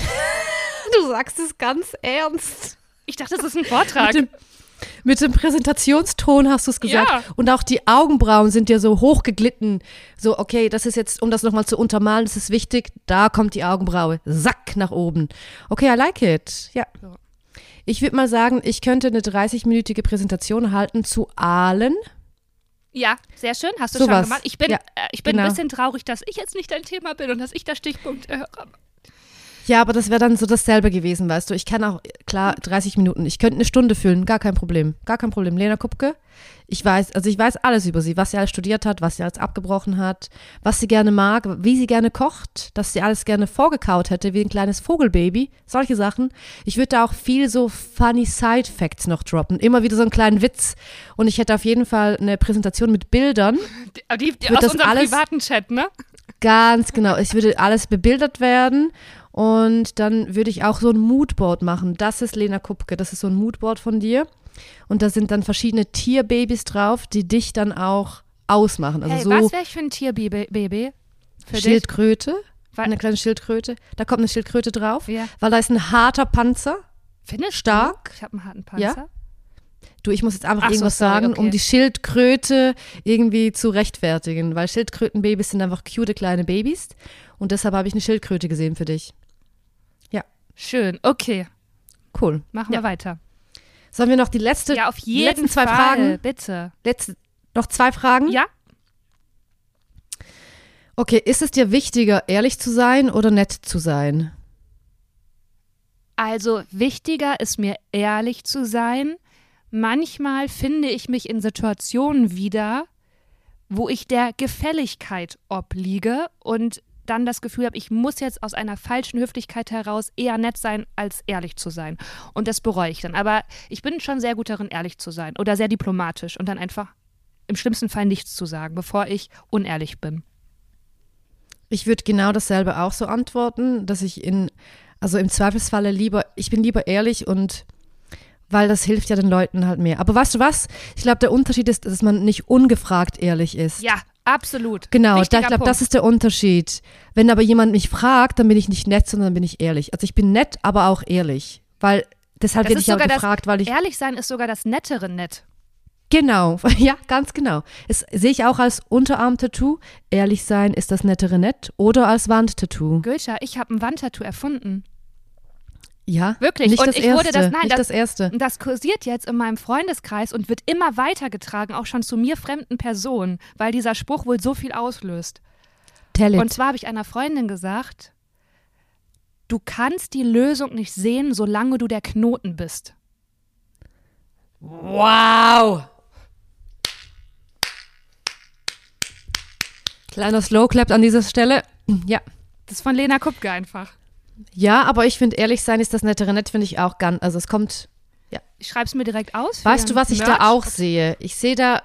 Du sagst es ganz ernst. Ich dachte, das ist ein Vortrag. Mit dem, Präsentationston hast du es gesagt. Ja. Und auch die Augenbrauen sind dir so hochgeglitten. So, okay, das ist jetzt, um das nochmal zu untermalen, das ist wichtig. Da kommt die Augenbraue. Sack nach oben. Okay, I like it. Ja. Ich würde mal sagen, ich könnte eine 30-minütige Präsentation halten zu Aalen. Ja, sehr schön. Hast du Sowas. schon gemacht. Ich bin, Ja, äh, ich bin genau. ein bisschen traurig, dass ich jetzt nicht dein Thema bin und dass ich der Stichpunkt äh, höre. Ja, aber das wäre dann so dasselbe gewesen, weißt du. Ich kann auch, klar, 30 Minuten. Ich könnte eine Stunde füllen, gar kein Problem. Gar kein Problem. Lena Kupke, ich weiß, also ich weiß alles über sie, was sie alles studiert hat, was sie alles abgebrochen hat, was sie gerne mag, wie sie gerne kocht, dass sie alles gerne vorgekaut hätte, wie ein kleines Vogelbaby, solche Sachen. Ich würde da auch viel so funny Side-Facts noch droppen, immer wieder so einen kleinen Witz. Und ich hätte auf jeden Fall eine Präsentation mit Bildern, Die, die, aus unserem privaten Chat, ne? Ganz genau. Es würde alles bebildert werden und dann würde ich auch so ein Moodboard machen. Das ist Lena Kupke, das ist so ein Moodboard von dir. Und da sind dann verschiedene Tierbabys drauf, die dich dann auch ausmachen. Also hey, so was wäre ich für ein Tierbaby? Für? Schildkröte, Weil- eine kleine Schildkröte. Da kommt eine Schildkröte drauf, Ja. weil da ist ein harter Panzer. Findest Stark. Du? Ich habe einen harten Panzer. Ja. Du, ich muss jetzt einfach Ach so, irgendwas sorry, sagen, okay. um die Schildkröte irgendwie zu rechtfertigen, weil Schildkrötenbabys sind einfach cute kleine Babys und deshalb habe ich eine Schildkröte gesehen für dich. Schön. Okay, Cool. machen Ja. wir weiter. Sollen wir noch die letzte, Ja, auf jeden letzten zwei Fall. Fragen? Bitte. letzte, noch zwei Fragen? Ja? Okay, ist es dir wichtiger, ehrlich zu sein oder nett zu sein? Also wichtiger ist mir ehrlich zu sein. Manchmal finde ich mich in Situationen wieder, wo ich der Gefälligkeit obliege und dann das Gefühl habe, ich muss jetzt aus einer falschen Höflichkeit heraus eher nett sein, als ehrlich zu sein. Und das bereue ich dann. Aber ich bin schon sehr gut darin, ehrlich zu sein oder sehr diplomatisch und dann einfach im schlimmsten Fall nichts zu sagen, bevor ich unehrlich bin. Ich würde genau dasselbe auch so antworten, dass ich in, also im Zweifelsfalle lieber, ich bin lieber ehrlich und weil das hilft ja den Leuten halt mehr. Aber weißt du was? Ich glaube, der Unterschied ist, dass man nicht ungefragt ehrlich ist. Ja, absolut. Genau, da, ich glaube, das ist der Unterschied. Wenn aber jemand mich fragt, dann bin ich nicht nett, sondern bin ich ehrlich. Also ich bin nett, aber auch ehrlich. Weil deshalb werde ich auch sogar das- gefragt, weil ich. Ehrlich sein ist sogar das nettere Nett. Genau, ja, ganz genau. Das sehe ich auch als Unterarm-Tattoo. Ehrlich sein ist das nettere Nett oder als Wandtattoo. Gülscha, ich habe ein Wandtattoo erfunden. Ja, Wirklich? Nicht Und das ich erste. wurde das- nein, nicht das- das erste. Und das kursiert jetzt in meinem Freundeskreis und wird immer weitergetragen, auch schon zu mir fremden Personen, weil dieser Spruch wohl so viel auslöst. Tell it. Und zwar habe ich einer Freundin gesagt, du kannst die Lösung nicht sehen, solange du der Knoten bist. Wow! Kleiner Slow Clap an dieser Stelle. Ja. Das ist von Lena Kupke einfach. Ja, aber ich finde, ehrlich sein ist das nettere Nett, finde ich auch ganz. Also es kommt. Ich schreibe es mir direkt aus. Weißt du, was ich Merch. da auch sehe? Ich sehe da.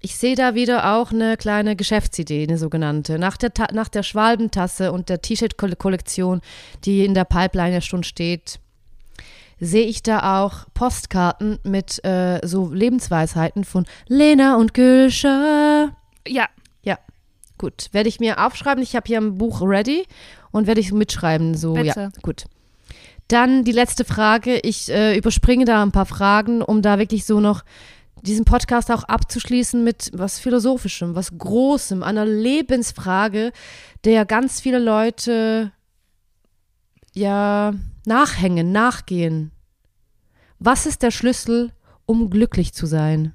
Ich sehe da wieder auch eine kleine Geschäftsidee, eine sogenannte. Nach der, Ta nach der Schwalbentasse und der T-Shirt-Kollektion, die in der Pipeline ja schon steht, sehe ich da auch Postkarten mit äh, so Lebensweisheiten von Lena und Gülscha. Ja, Ja, gut. Werde ich mir aufschreiben. Ich habe hier ein Buch ready und werde ich mitschreiben. So, ja, Bitte. gut. Dann die letzte Frage. Ich äh, überspringe da ein paar Fragen, um da wirklich so noch diesen Podcast auch abzuschließen mit was Philosophischem, was Großem, einer Lebensfrage, der ganz viele Leute ja nachhängen, nachgehen. Was ist der Schlüssel, um glücklich zu sein?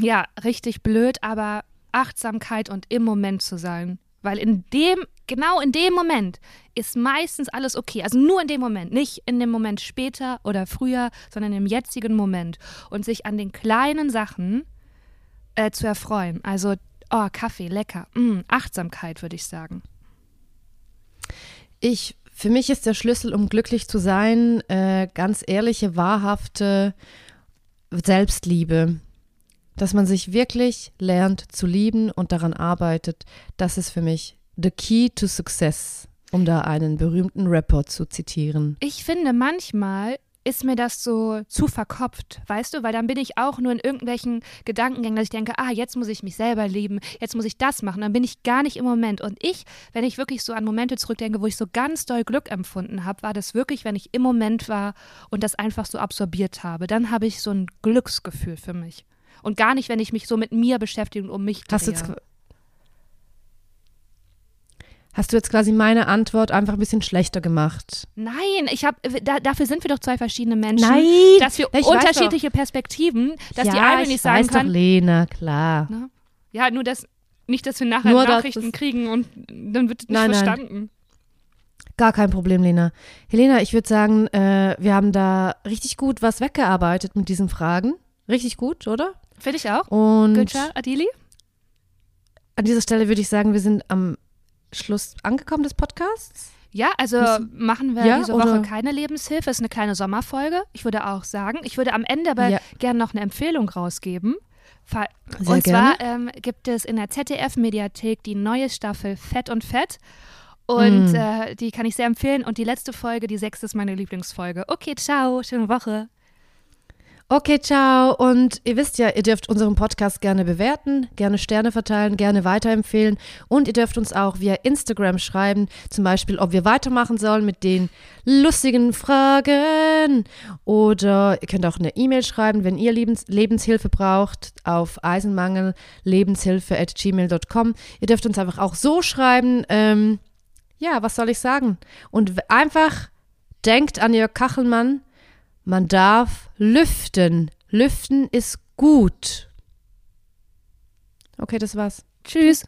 Ja, richtig blöd, aber Achtsamkeit und im Moment zu sein. Weil in dem, genau in dem Moment ist meistens alles okay. Also nur in dem Moment, nicht in dem Moment später oder früher, sondern im jetzigen Moment. Und sich an den kleinen Sachen äh, zu erfreuen. Also, oh, Kaffee, lecker. Mm, Achtsamkeit, würde ich sagen. Ich, für mich ist der Schlüssel, um glücklich zu sein, äh, ganz ehrliche, wahrhafte Selbstliebe. Dass man sich wirklich lernt zu lieben und daran arbeitet, das ist für mich the key to success, um da einen berühmten Rapper zu zitieren. Ich finde, manchmal ist mir das so zu verkopft, weißt du, weil dann bin ich auch nur in irgendwelchen Gedankengängen, dass ich denke, ah, jetzt muss ich mich selber lieben, jetzt muss ich das machen, dann bin ich gar nicht im Moment. Und ich, wenn ich wirklich so an Momente zurückdenke, wo ich so ganz doll Glück empfunden habe, war das wirklich, wenn ich im Moment war und das einfach so absorbiert habe. Dann habe ich so ein Glücksgefühl für mich. Und gar nicht, wenn ich mich so mit mir beschäftige und um mich drehe. Hast du jetzt, hast du jetzt quasi meine Antwort einfach ein bisschen schlechter gemacht? Nein, ich habe da, dafür sind wir doch zwei verschiedene Menschen. Nein, dass wir ich unterschiedliche Perspektiven, dass ja, die eine ich nicht sagen kann, doch, Lena, klar. Ne? Ja, nur das, nicht, dass wir nachher Nur, Nachrichten es- kriegen und dann wird nicht Nein, nein. verstanden. Gar kein Problem, Lena. Helena, ich würde sagen, äh, wir haben da richtig gut was weggearbeitet mit diesen Fragen. Richtig gut, oder? Finde ich auch. Und Gülscha, Adili? an dieser Stelle würde ich sagen, wir sind am Schluss angekommen des Podcasts. Ja, also Müssen- machen wir Ja, diese oder- Woche keine Lebenshilfe. Ist eine kleine Sommerfolge. Ich würde auch sagen, ich würde am Ende aber Ja. gerne noch eine Empfehlung rausgeben. Sehr und gerne. zwar ähm, gibt es in der ZDF-Mediathek die neue Staffel Fett und Fett. Und Mm. äh, die kann ich sehr empfehlen. Und die letzte Folge, die sechste, ist meine Lieblingsfolge. Okay, ciao, schöne Woche. Okay, ciao. Und ihr wisst ja, ihr dürft unseren Podcast gerne bewerten, gerne Sterne verteilen, gerne weiterempfehlen. Und ihr dürft uns auch via Instagram schreiben, zum Beispiel, ob wir weitermachen sollen mit den lustigen Fragen. Oder ihr könnt auch eine E-Mail schreiben, wenn ihr Lebens Lebenshilfe braucht, auf eisenmangel-lebenshilfe.gmail.com. Ihr dürft uns einfach auch so schreiben. Ähm, ja, was soll ich sagen? Und einfach denkt an Jörg Kachelmann. Man darf lüften. Lüften ist gut. Okay, das war's. Tschüss.